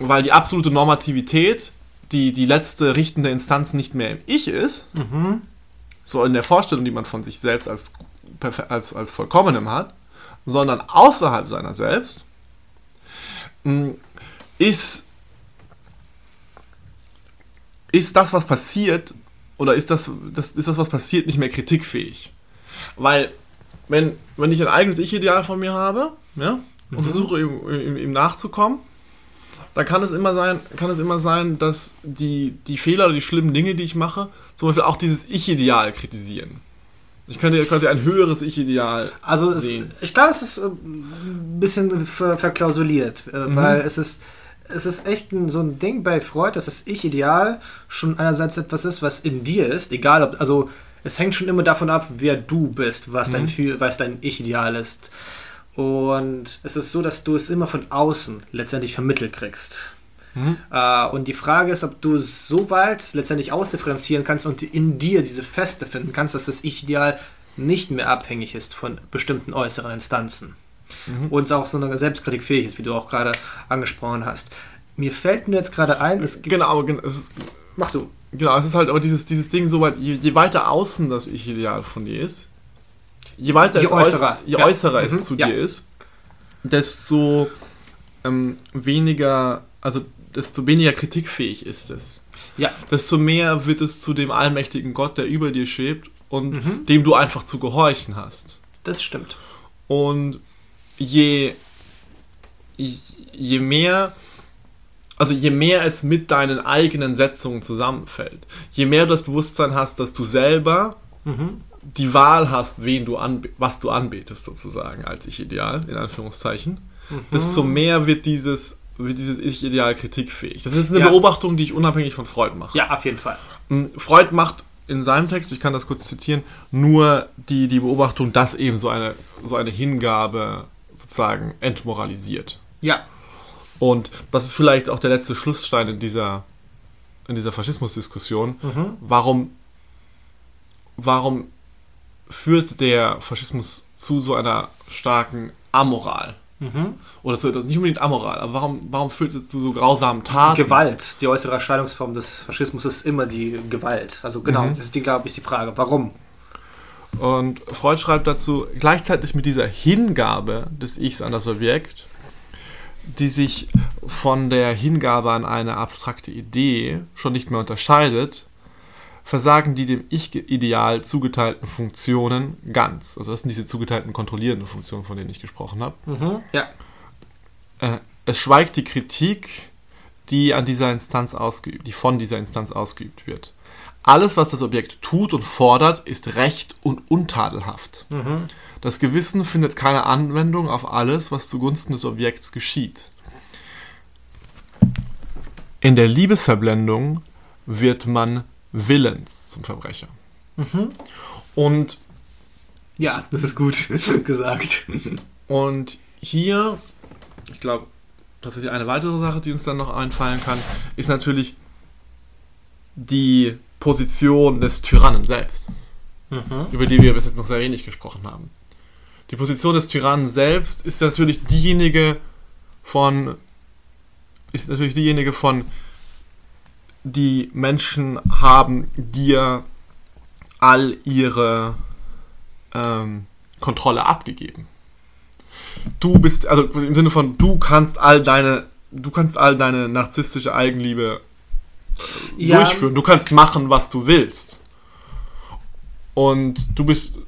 weil die absolute Normativität, die, die letzte richtende Instanz nicht mehr im Ich ist, mhm so in der Vorstellung, die man von sich selbst als, als, als vollkommenem hat, sondern außerhalb seiner selbst, mm, ist, ist das, was passiert, oder ist das, das, ist das, was passiert, nicht mehr kritikfähig. Weil, wenn, wenn ich ein eigenes Ich-Ideal von mir habe, ja, und mhm. versuche ihm, ihm, ihm nachzukommen, dann kann es immer sein, kann es immer sein, dass die, die Fehler oder die schlimmen Dinge, die ich mache, zum Beispiel auch dieses Ich-Ideal kritisieren. Ich könnte quasi ein höheres Ich-Ideal. Also es, ich glaube, es ist äh, ein bisschen ver verklausuliert, äh, mhm. weil es ist, es ist echt ein, so ein Ding bei Freud, dass das Ich-Ideal schon einerseits etwas ist, was in dir ist, egal ob, also es hängt schon immer davon ab, wer du bist, was mhm. dein, was dein Ich-Ideal ist. Und es ist so, dass du es immer von außen letztendlich vermittelt kriegst. Mhm. Äh, und die Frage ist, ob du es so weit letztendlich ausdifferenzieren kannst und in dir diese Feste finden kannst, dass das Ich-Ideal nicht mehr abhängig ist von bestimmten äußeren Instanzen. Mhm. Und es auch so eine Selbstkritik fähig ist, wie du auch gerade angesprochen hast. Mir fällt nur jetzt gerade ein, es Genau, aber es ist, mach du. Genau, es ist halt aber dieses, dieses Ding, so weit, je, je weiter außen das Ich-Ideal von dir ist, je weiter je es äußerer, je ja. äußerer mhm. es zu ja. dir ist, desto ähm, weniger, also desto weniger kritikfähig ist es. Ja. Desto mehr wird es zu dem allmächtigen Gott, der über dir schwebt und mhm. dem du einfach zu gehorchen hast. Das stimmt. Und je, je mehr also je mehr es mit deinen eigenen Setzungen zusammenfällt, je mehr du das Bewusstsein hast, dass du selber die Wahl hast, wen du was du anbetest sozusagen als Ich-Ideal, in Anführungszeichen, desto mehr wird dieses, dieses Ich-Ideal kritikfähig. Das ist jetzt eine Ja. Beobachtung, die ich unabhängig von Freud mache. Ja, auf jeden Fall. Mm, Freud macht in seinem Text, ich kann das kurz zitieren, nur die, die Beobachtung, dass eben so eine, so eine Hingabe sozusagen entmoralisiert. Ja. Und das ist vielleicht auch der letzte Schlussstein in dieser, in dieser Faschismusdiskussion. Warum, warum führt der Faschismus zu so einer starken Amoral? Oder zu, nicht unbedingt Amoral, aber warum, warum führt es zu so grausamen Taten? Gewalt, die äußere Erscheinungsform des Faschismus ist immer die Gewalt. Also genau, das ist die, glaube ich, die Frage. Warum? Und Freud schreibt dazu, gleichzeitig mit dieser Hingabe des Ichs an das Objekt, die sich von der Hingabe an eine abstrakte Idee schon nicht mehr unterscheidet, versagen die dem Ich-Ideal zugeteilten Funktionen ganz. Also das sind diese zugeteilten kontrollierenden Funktionen, von denen ich gesprochen habe. Ja. Äh, es schweigt die Kritik, die an dieser Instanz ausgeübt, die von dieser Instanz ausgeübt wird. Alles, was das Objekt tut und fordert, ist recht und untadelhaft. Das Gewissen findet keine Anwendung auf alles, was zugunsten des Objekts geschieht. In der Liebesverblendung wird man willens zum Verbrecher. Und Ja, das ist gut gesagt. Und hier, ich glaube, tatsächlich eine weitere Sache, die uns dann noch einfallen kann, ist natürlich die Position des Tyrannen selbst, über die wir bis jetzt noch sehr wenig gesprochen haben. Die Position des Tyrannen selbst ist natürlich diejenige von, ist natürlich diejenige von, die Menschen haben dir all ihre ähm, Kontrolle abgegeben du bist, also im Sinne von, du kannst all deine, du kannst all deine narzisstische Eigenliebe Ja, durchführen. Du kannst machen, was du willst. Und du bist,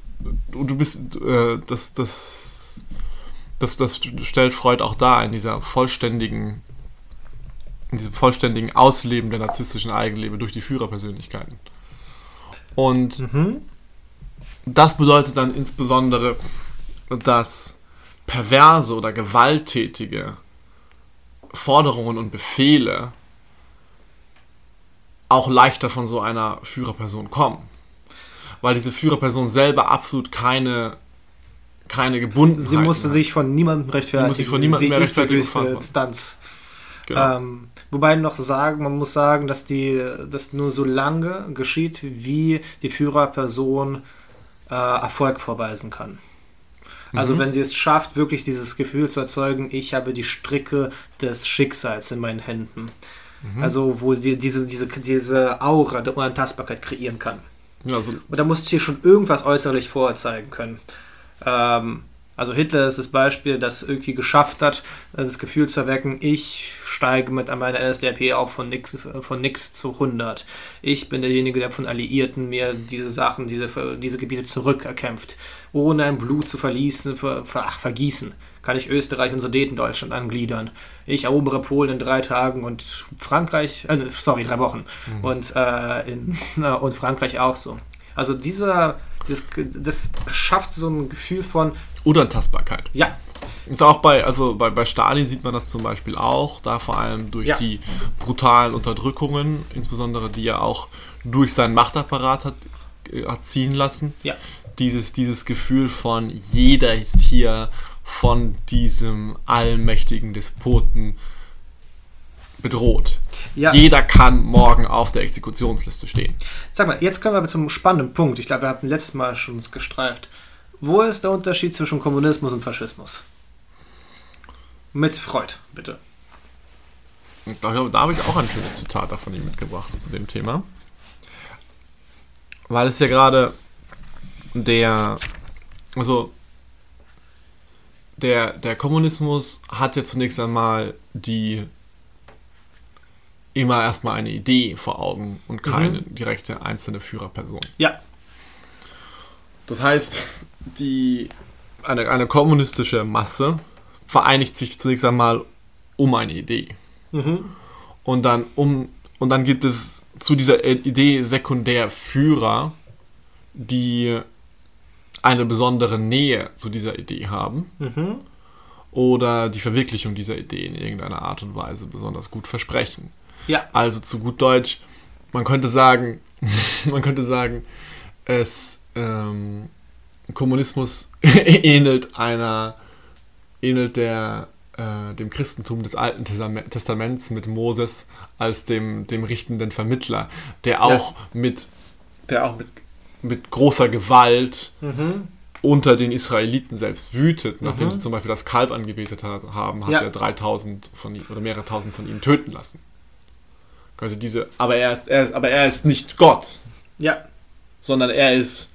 du bist, äh, das, das, das, das stellt Freud auch dar in dieser vollständigen, in diesem vollständigen Ausleben der narzisstischen Eigenliebe durch die Führerpersönlichkeiten. Und das bedeutet dann insbesondere, dass perverse oder gewalttätige Forderungen und Befehle auch leichter von so einer Führerperson kommen. Weil diese Führerperson selber absolut keine, keine Gebundenheit sie musste hat. sich von niemandem rechtfertigen. muss sich von niemandem sie mehr ist die rechtfertigen, höchste Verantwortung. Instanz. Genau. Ähm, wobei noch sagen, man muss sagen, dass die, dass nur so lange geschieht, wie die Führerperson äh, Erfolg vorweisen kann. Also Mhm. wenn sie es schafft, wirklich dieses Gefühl zu erzeugen, ich habe die Stricke des Schicksals in meinen Händen. Mhm. Also wo sie diese, diese, diese Aura der Unantastbarkeit kreieren kann. ja, also, Und da muss hier schon irgendwas äußerlich vorzeigen können. Ähm, also Hitler ist das Beispiel, das irgendwie geschafft hat, das Gefühl zu erwecken, ich steige mit meiner NSDAP auch von nix, von nix zu 100. Ich bin derjenige, der von Alliierten mir diese Sachen, diese, diese Gebiete zurückerkämpft. Ohne ein Blut zu verließen, ver, ver, vergießen, kann ich Österreich und Sudetendeutschland angliedern. Ich erobere Polen in drei Tagen und Frankreich, äh, sorry, drei Wochen. Und, äh, in, und Frankreich auch so. Also dieser, das, das schafft so ein Gefühl von, Unantastbarkeit. ja, Ist auch bei, also bei, bei Stalin sieht man das zum Beispiel auch, da vor allem durch Ja. die brutalen Unterdrückungen, insbesondere die er auch durch seinen Machtapparat hat, äh, hat ziehen lassen. ja. Dieses, dieses Gefühl von jeder ist hier von diesem allmächtigen Despoten bedroht. Ja. Jeder kann morgen auf der Exekutionsliste stehen. Sag mal, jetzt kommen wir aber zum spannenden Punkt. Ich glaube, wir hatten letztes Mal schon gestreift. Wo ist der Unterschied zwischen Kommunismus und Faschismus? Mit Freud, bitte. Und da, da habe ich auch ein schönes Zitat davon ihm mitgebracht zu dem Thema. Weil es ja gerade der, also der, der Kommunismus hat ja zunächst einmal die immer erstmal eine Idee vor Augen und keine direkte einzelne Führerperson. Ja, Das heißt, die, eine, eine kommunistische Masse vereinigt sich zunächst einmal um eine Idee. Und dann, um, und dann gibt es zu dieser Idee Sekundärführer, die eine besondere Nähe zu dieser Idee haben Mhm. oder die Verwirklichung dieser Idee in irgendeiner Art und Weise besonders gut versprechen. Ja. Also zu gut Deutsch, man könnte sagen, man könnte sagen, es ähm, Kommunismus ähnelt einer ähnelt der äh, dem Christentum des Alten Testament- Testaments mit Moses als dem dem richtenden Vermittler, der auch mit der auch mit mit großer Gewalt Mhm. unter den Israeliten selbst wütet, nachdem Mhm. sie zum Beispiel das Kalb angebetet hat, haben, hat Ja. er 3000 von ihnen oder mehrere tausend von ihnen töten lassen. Quasi diese, aber er ist, er ist, aber er ist nicht Gott, Ja. sondern er ist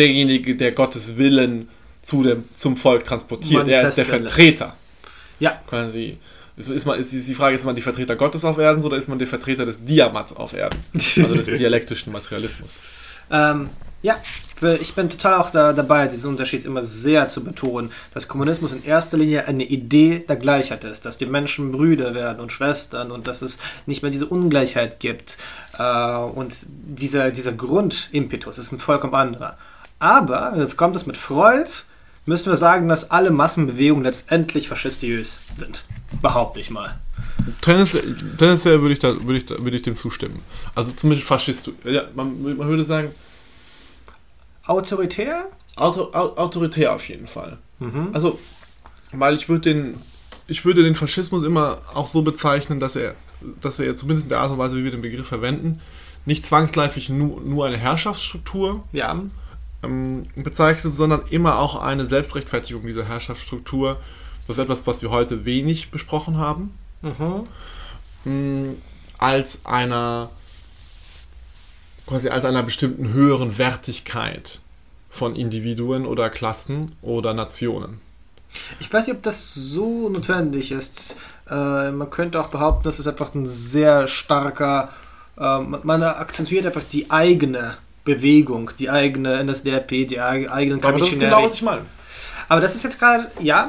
derjenige, der Gottes Willen zu dem, zum Volk transportiert. Er ist der. Vertreter. Ja. Quasi. Ist, ist man, ist die Frage, ist man die Vertreter Gottes auf Erden oder ist man der Vertreter des Diamat auf Erden? Also des dialektischen Materialismus. Ähm, ja, ich bin total auch da, dabei, diesen Unterschied immer sehr zu betonen, dass Kommunismus in erster Linie eine Idee der Gleichheit ist, dass die Menschen Brüder werden und Schwestern und dass es nicht mehr diese Ungleichheit gibt. Äh, und dieser, dieser Grundimpetus ist ein vollkommen anderer. Aber, jetzt kommt es mit Freud, müssen wir sagen, dass alle Massenbewegungen letztendlich faschistiös sind. Behaupte ich mal. Tendenziell, tendenziell würde ich, da, würde, ich da, würde ich dem zustimmen. Also zumindest Faschist. Ja, man, man würde sagen, Autoritär? auto, au, autoritär auf jeden Fall. Mhm. Also, weil ich würde den, ich würde den Faschismus immer auch so bezeichnen, dass er, dass er zumindest in der Art und Weise, wie wir den Begriff verwenden, nicht zwangsläufig nur, nur eine Herrschaftsstruktur Ja. Ähm, bezeichnet, sondern immer auch eine Selbstrechtfertigung dieser Herrschaftsstruktur. Das ist etwas, was wir heute wenig besprochen haben. Mhm. mh, als einer quasi als einer bestimmten höheren Wertigkeit von Individuen oder Klassen oder Nationen. Ich weiß nicht, ob das so notwendig ist. Äh, man könnte auch behaupten, das ist einfach ein sehr starker, äh, man man akzentuiert einfach die eigene Bewegung, die eigene NSDAP, die eig- eigenen Aber das ist genau, was ich meine. Aber das ist jetzt gerade, ja,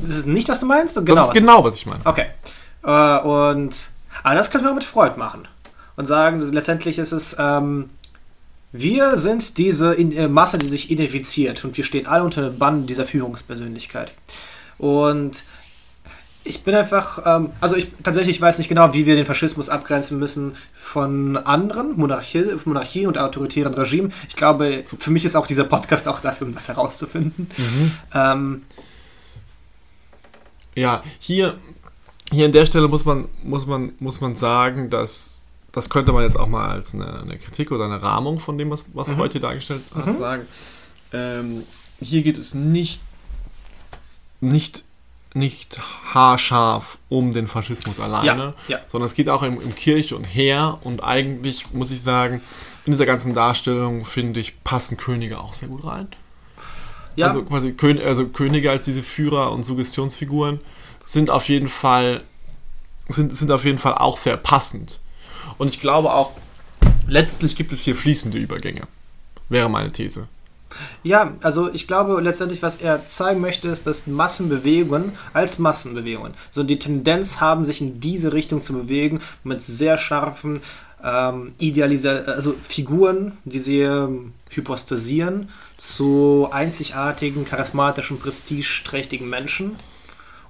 das ist nicht, was du meinst? Und Das Genau. ist was- genau, was ich meine. Okay. Äh, und aber das können wir mit Freud machen. Und sagen, letztendlich ist es, ähm, wir sind diese in, äh, Masse, die sich identifiziert und wir stehen alle unter dem Bann dieser Führungspersönlichkeit. Und ich bin einfach, ähm, also ich tatsächlich weiß nicht genau, wie wir den Faschismus abgrenzen müssen von anderen Monarchie, Monarchien und autoritären Regimen. Ich glaube, für mich ist auch dieser Podcast auch dafür, um das herauszufinden. Ähm, Ja, hier, hier an der Stelle muss man, muss man, muss man sagen, dass das könnte man jetzt auch mal als eine, eine Kritik oder eine Rahmung von dem, was, was Freud hier dargestellt hat, Mhm. sagen. Ähm, hier geht es nicht, nicht, nicht haarscharf um den Faschismus alleine, ja. sondern es geht auch um, um Kirche und Heer und eigentlich muss ich sagen, in dieser ganzen Darstellung finde ich, passen Könige auch sehr gut rein. ja, Also quasi Kön also Könige als diese Führer und Suggestionsfiguren sind auf jeden Fall sind, sind auf jeden Fall auch sehr passend. Und ich glaube auch, letztlich gibt es hier fließende Übergänge. Wäre meine These. Ja, also ich glaube letztendlich, was er zeigen möchte, ist, dass Massenbewegungen als Massenbewegungen so die Tendenz haben, sich in diese Richtung zu bewegen, mit sehr scharfen ähm, Idealisa also Figuren, die sie ähm, hypostasieren zu einzigartigen, charismatischen, prestigeträchtigen Menschen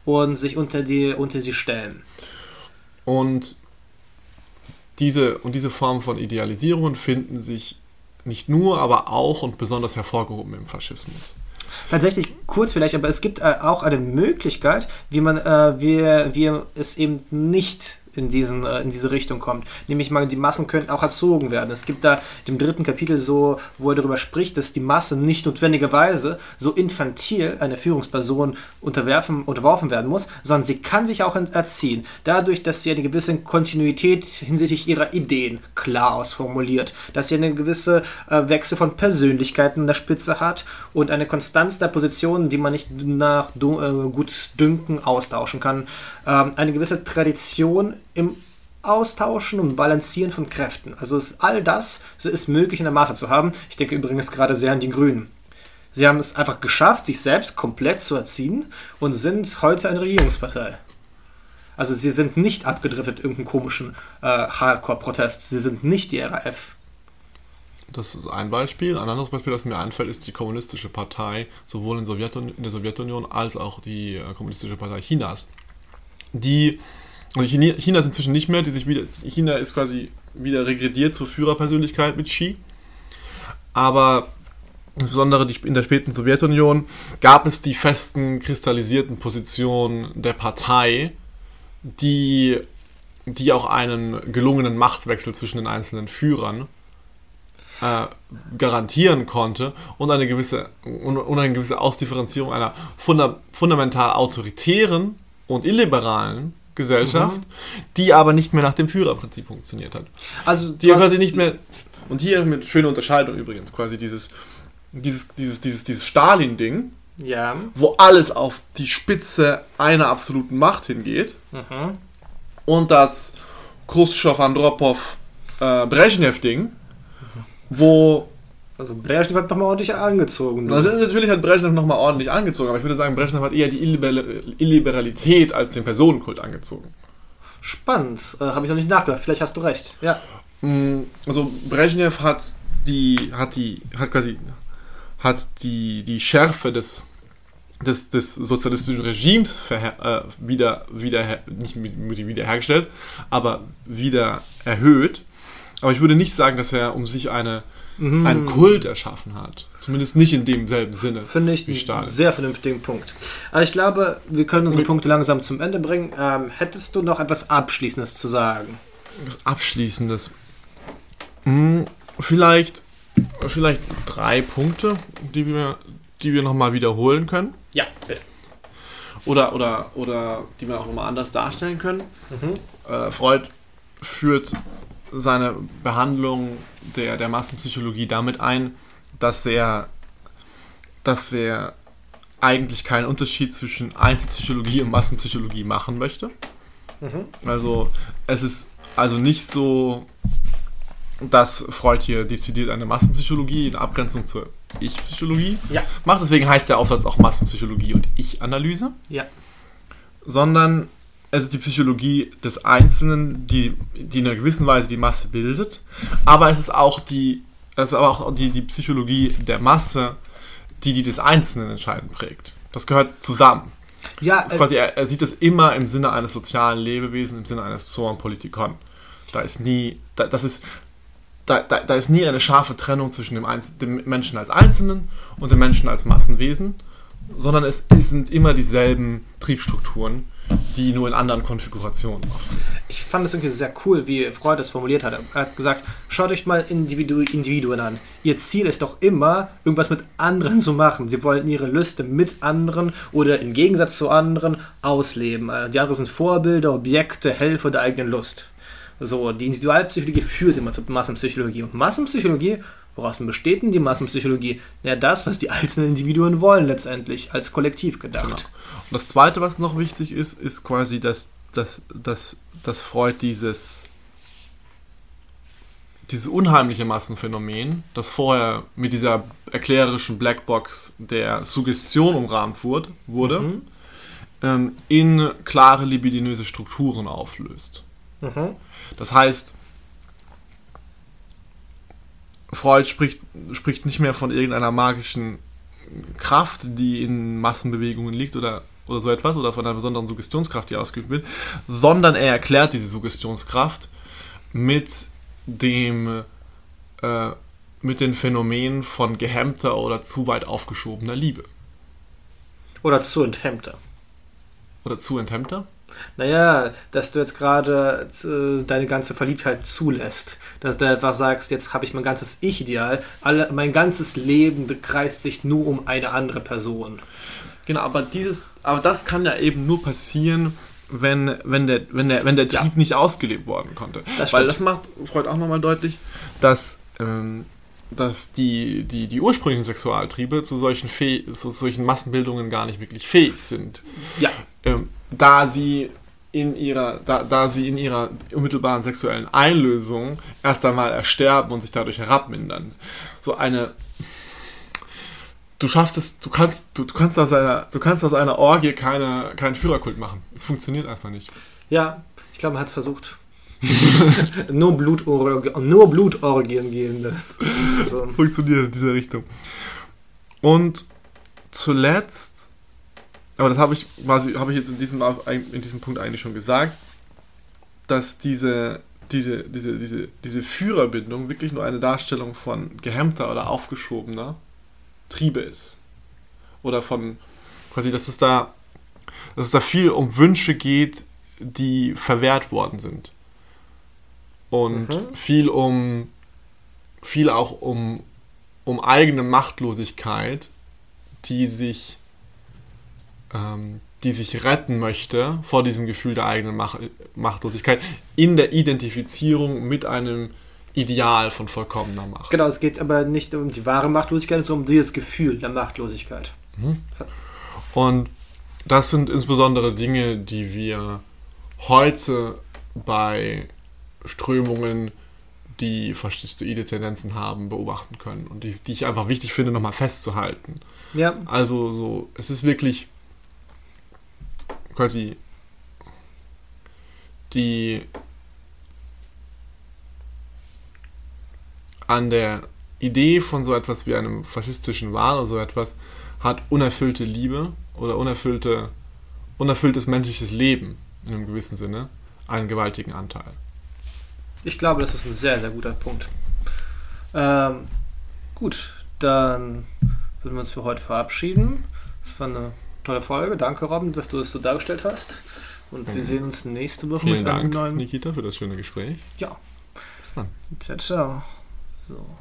und sich unter, die, unter sie stellen. Und diese, und diese Form von Idealisierungen finden sich nicht nur, aber auch und besonders hervorgehoben im Faschismus. Tatsächlich kurz vielleicht, aber es gibt äh, auch eine Möglichkeit, wie man, äh, wie, wie es eben nicht in, diesen, äh, in diese Richtung kommt. Nämlich mal, die Massen könnten auch erzogen werden. Es gibt da im dritten Kapitel so, wo er darüber spricht, dass die Masse nicht notwendigerweise so infantil einer Führungsperson unterwerfen, unterworfen werden muss, sondern sie kann sich auch erziehen. Dadurch, dass sie eine gewisse Kontinuität hinsichtlich ihrer Ideen klar ausformuliert, dass sie eine gewisse äh, Wechsel von Persönlichkeiten an der Spitze hat und eine Konstanz der Positionen, die man nicht nach äh, gut Dünken austauschen kann. Ähm, eine gewisse Tradition im Austauschen und Balancieren von Kräften. Also ist all das so ist möglich in der Masse zu haben. Ich denke übrigens gerade sehr an die Grünen. Sie haben es einfach geschafft, sich selbst komplett zu erziehen und sind heute eine Regierungspartei. Also sie sind nicht abgedriftet in irgendeinen komischen äh, Hardcore-Protest. Sie sind nicht die RAF. Das ist ein Beispiel. Ein anderes Beispiel, das mir einfällt, ist die Kommunistische Partei, sowohl in, Sowjetun in der Sowjetunion als auch die äh, Kommunistische Partei Chinas. Die, also China, ist inzwischen nicht mehr, die sich wieder, China ist quasi wieder regrediert zur Führerpersönlichkeit mit Xi. Aber insbesondere in der späten Sowjetunion gab es die festen, kristallisierten Positionen der Partei, die, die auch einen gelungenen Machtwechsel zwischen den einzelnen Führern äh, garantieren konnte und eine gewisse, und eine gewisse Ausdifferenzierung einer funda fundamental autoritären und illiberalen Gesellschaft, mhm. die aber nicht mehr nach dem Führerprinzip funktioniert hat. Also die quasi nicht mehr und hier mit schöner Unterscheidung übrigens quasi dieses dieses dieses dieses dieses Stalin-Ding, ja. wo alles auf die Spitze einer absoluten Macht hingeht mhm. und das Khrushchev, Andropov, äh, Brezhnev-Ding, wo also Brezhnev hat doch mal ordentlich angezogen. Also natürlich hat Brezhnev nochmal ordentlich angezogen, aber ich würde sagen, Brezhnev hat eher die Illiberalität als den Personenkult angezogen. Spannend, äh, habe ich noch nicht nachgedacht. Vielleicht hast du recht. Ja. Mm, also Brezhnev hat die, hat die, hat quasi, hat die, die Schärfe des, des, des sozialistischen Regimes verher, äh, wieder, wieder, nicht wiederhergestellt, aber wieder erhöht. Aber ich würde nicht sagen, dass er um sich eine mhm. einen Kult erschaffen hat. Zumindest nicht in demselben Sinne. Finde ich einen sehr vernünftigen Punkt. Aber ich glaube, wir können unsere Punkte langsam zum Ende bringen. Ähm, hättest du noch etwas Abschließendes zu sagen? Was Abschließendes? Hm, vielleicht, vielleicht drei Punkte, die wir, die wir nochmal wiederholen können. Ja, bitte. Oder, oder, oder die wir auch nochmal anders darstellen können. Mhm. Äh, Freud führt seine Behandlung der, der Massenpsychologie damit ein, dass er, dass er eigentlich keinen Unterschied zwischen Einzelpsychologie und Massenpsychologie machen möchte. Mhm. Also es ist also nicht so, dass Freud hier dezidiert eine Massenpsychologie in Abgrenzung zur Ich-Psychologie ja. macht. Deswegen heißt der Aufsatz auch Massenpsychologie und Ich-Analyse. Ja. Sondern es ist die Psychologie des Einzelnen, die, die in einer gewissen Weise die Masse bildet, aber es ist auch die, es ist aber auch die, die Psychologie der Masse, die die des Einzelnen entscheidend prägt. Das gehört zusammen. Ja, äh, quasi, er, er, sieht das immer im Sinne eines sozialen Lebewesens, im Sinne eines Zoon Politikon. Da ist nie, da, das ist, da, da, da ist nie eine scharfe Trennung zwischen dem, Einzel dem Menschen als Einzelnen und dem Menschen als Massenwesen, sondern es, es sind immer dieselben Triebstrukturen, die nur in anderen Konfigurationen. Ich fand es irgendwie sehr cool, wie Freud das formuliert hat. Er hat gesagt, schaut euch mal Individu Individuen an. Ihr Ziel ist doch immer, irgendwas mit anderen zu machen. Sie wollen ihre Lüste mit anderen oder im Gegensatz zu anderen ausleben. Äh, die anderen sind Vorbilder, Objekte, Helfer der eigenen Lust. So, die Individualpsychologie führt immer zur Massenpsychologie. Und Massenpsychologie Woraus besteht denn die Massenpsychologie? Ja, das, was die einzelnen Individuen wollen, letztendlich, als Kollektiv gedacht. Das Zweite, was noch wichtig ist, ist quasi, dass, dass, dass, dass Freud dieses, dieses unheimliche Massenphänomen, das vorher mit dieser erklärerischen Blackbox der Suggestion umrahmt wurde, wurde mhm. ähm, in klare libidinöse Strukturen auflöst. Mhm. Das heißt, Freud spricht, spricht nicht mehr von irgendeiner magischen Kraft, die in Massenbewegungen liegt oder, oder so etwas, oder von einer besonderen Suggestionskraft, die ausgeübt wird, sondern er erklärt diese Suggestionskraft mit dem äh, mit den Phänomenen von gehemmter oder zu weit aufgeschobener Liebe. Oder zu enthemmter. Oder zu enthemmter? Naja, dass du jetzt gerade äh, deine ganze Verliebtheit zulässt. Dass du einfach sagst, jetzt habe ich mein ganzes Ich-Ideal, mein ganzes Leben kreist sich nur um eine andere Person. Genau, aber dieses, aber das kann ja eben nur passieren, wenn, wenn der, wenn der, wenn der Trieb ja. nicht ausgelebt worden konnte. Das Weil das macht Freud auch nochmal deutlich, dass, ähm, dass die, die, die ursprünglichen Sexualtriebe zu solchen, zu solchen Massenbildungen gar nicht wirklich fähig sind. Ja. Ähm, da sie in ihrer, da, da sie in ihrer unmittelbaren sexuellen Einlösung erst einmal ersterben und sich dadurch herabmindern. So eine. Du schaffst es, du kannst, du, du kannst aus einer, du kannst aus einer Orgie keine, keinen Führerkult machen. Es funktioniert einfach nicht. Ja, ich glaube, man hat es versucht. nur, Blutorgien, nur Blutorgien gehende. So. Funktioniert in dieser Richtung. Und zuletzt, aber das habe ich quasi, habe ich jetzt in diesem, in diesem Punkt eigentlich schon gesagt, dass diese, diese, diese, diese, diese Führerbindung wirklich nur eine Darstellung von gehemmter oder aufgeschobener Triebe ist. Oder von quasi, dass es da, dass es da viel um Wünsche geht, die verwehrt worden sind. Und mhm. viel um viel auch um, um eigene Machtlosigkeit, die sich, ähm, die sich retten möchte vor diesem Gefühl der eigenen Macht, Machtlosigkeit in der Identifizierung mit einem Ideal von vollkommener Macht. Genau, es geht aber nicht um die wahre Machtlosigkeit, sondern um dieses Gefühl der Machtlosigkeit. Mhm. Und das sind insbesondere Dinge, die wir heute bei Strömungen, die faschistoide Tendenzen haben, beobachten können und die, die ich einfach wichtig finde, nochmal festzuhalten. Ja. Also so, es ist wirklich quasi die an der Idee von so etwas wie einem faschistischen Wahn oder so etwas hat unerfüllte Liebe oder unerfüllte, unerfülltes menschliches Leben in einem gewissen Sinne einen gewaltigen Anteil. Ich glaube, das ist ein sehr, sehr guter Punkt. Ähm, gut, dann würden wir uns für heute verabschieden. Das war eine tolle Folge. Danke, Robin, dass du das so dargestellt hast. Und wir mhm. sehen uns nächste Woche Vielen mit Dank, einem neuen. Nikita, für das schöne Gespräch. Ja. Bis dann. Ciao, ciao. So.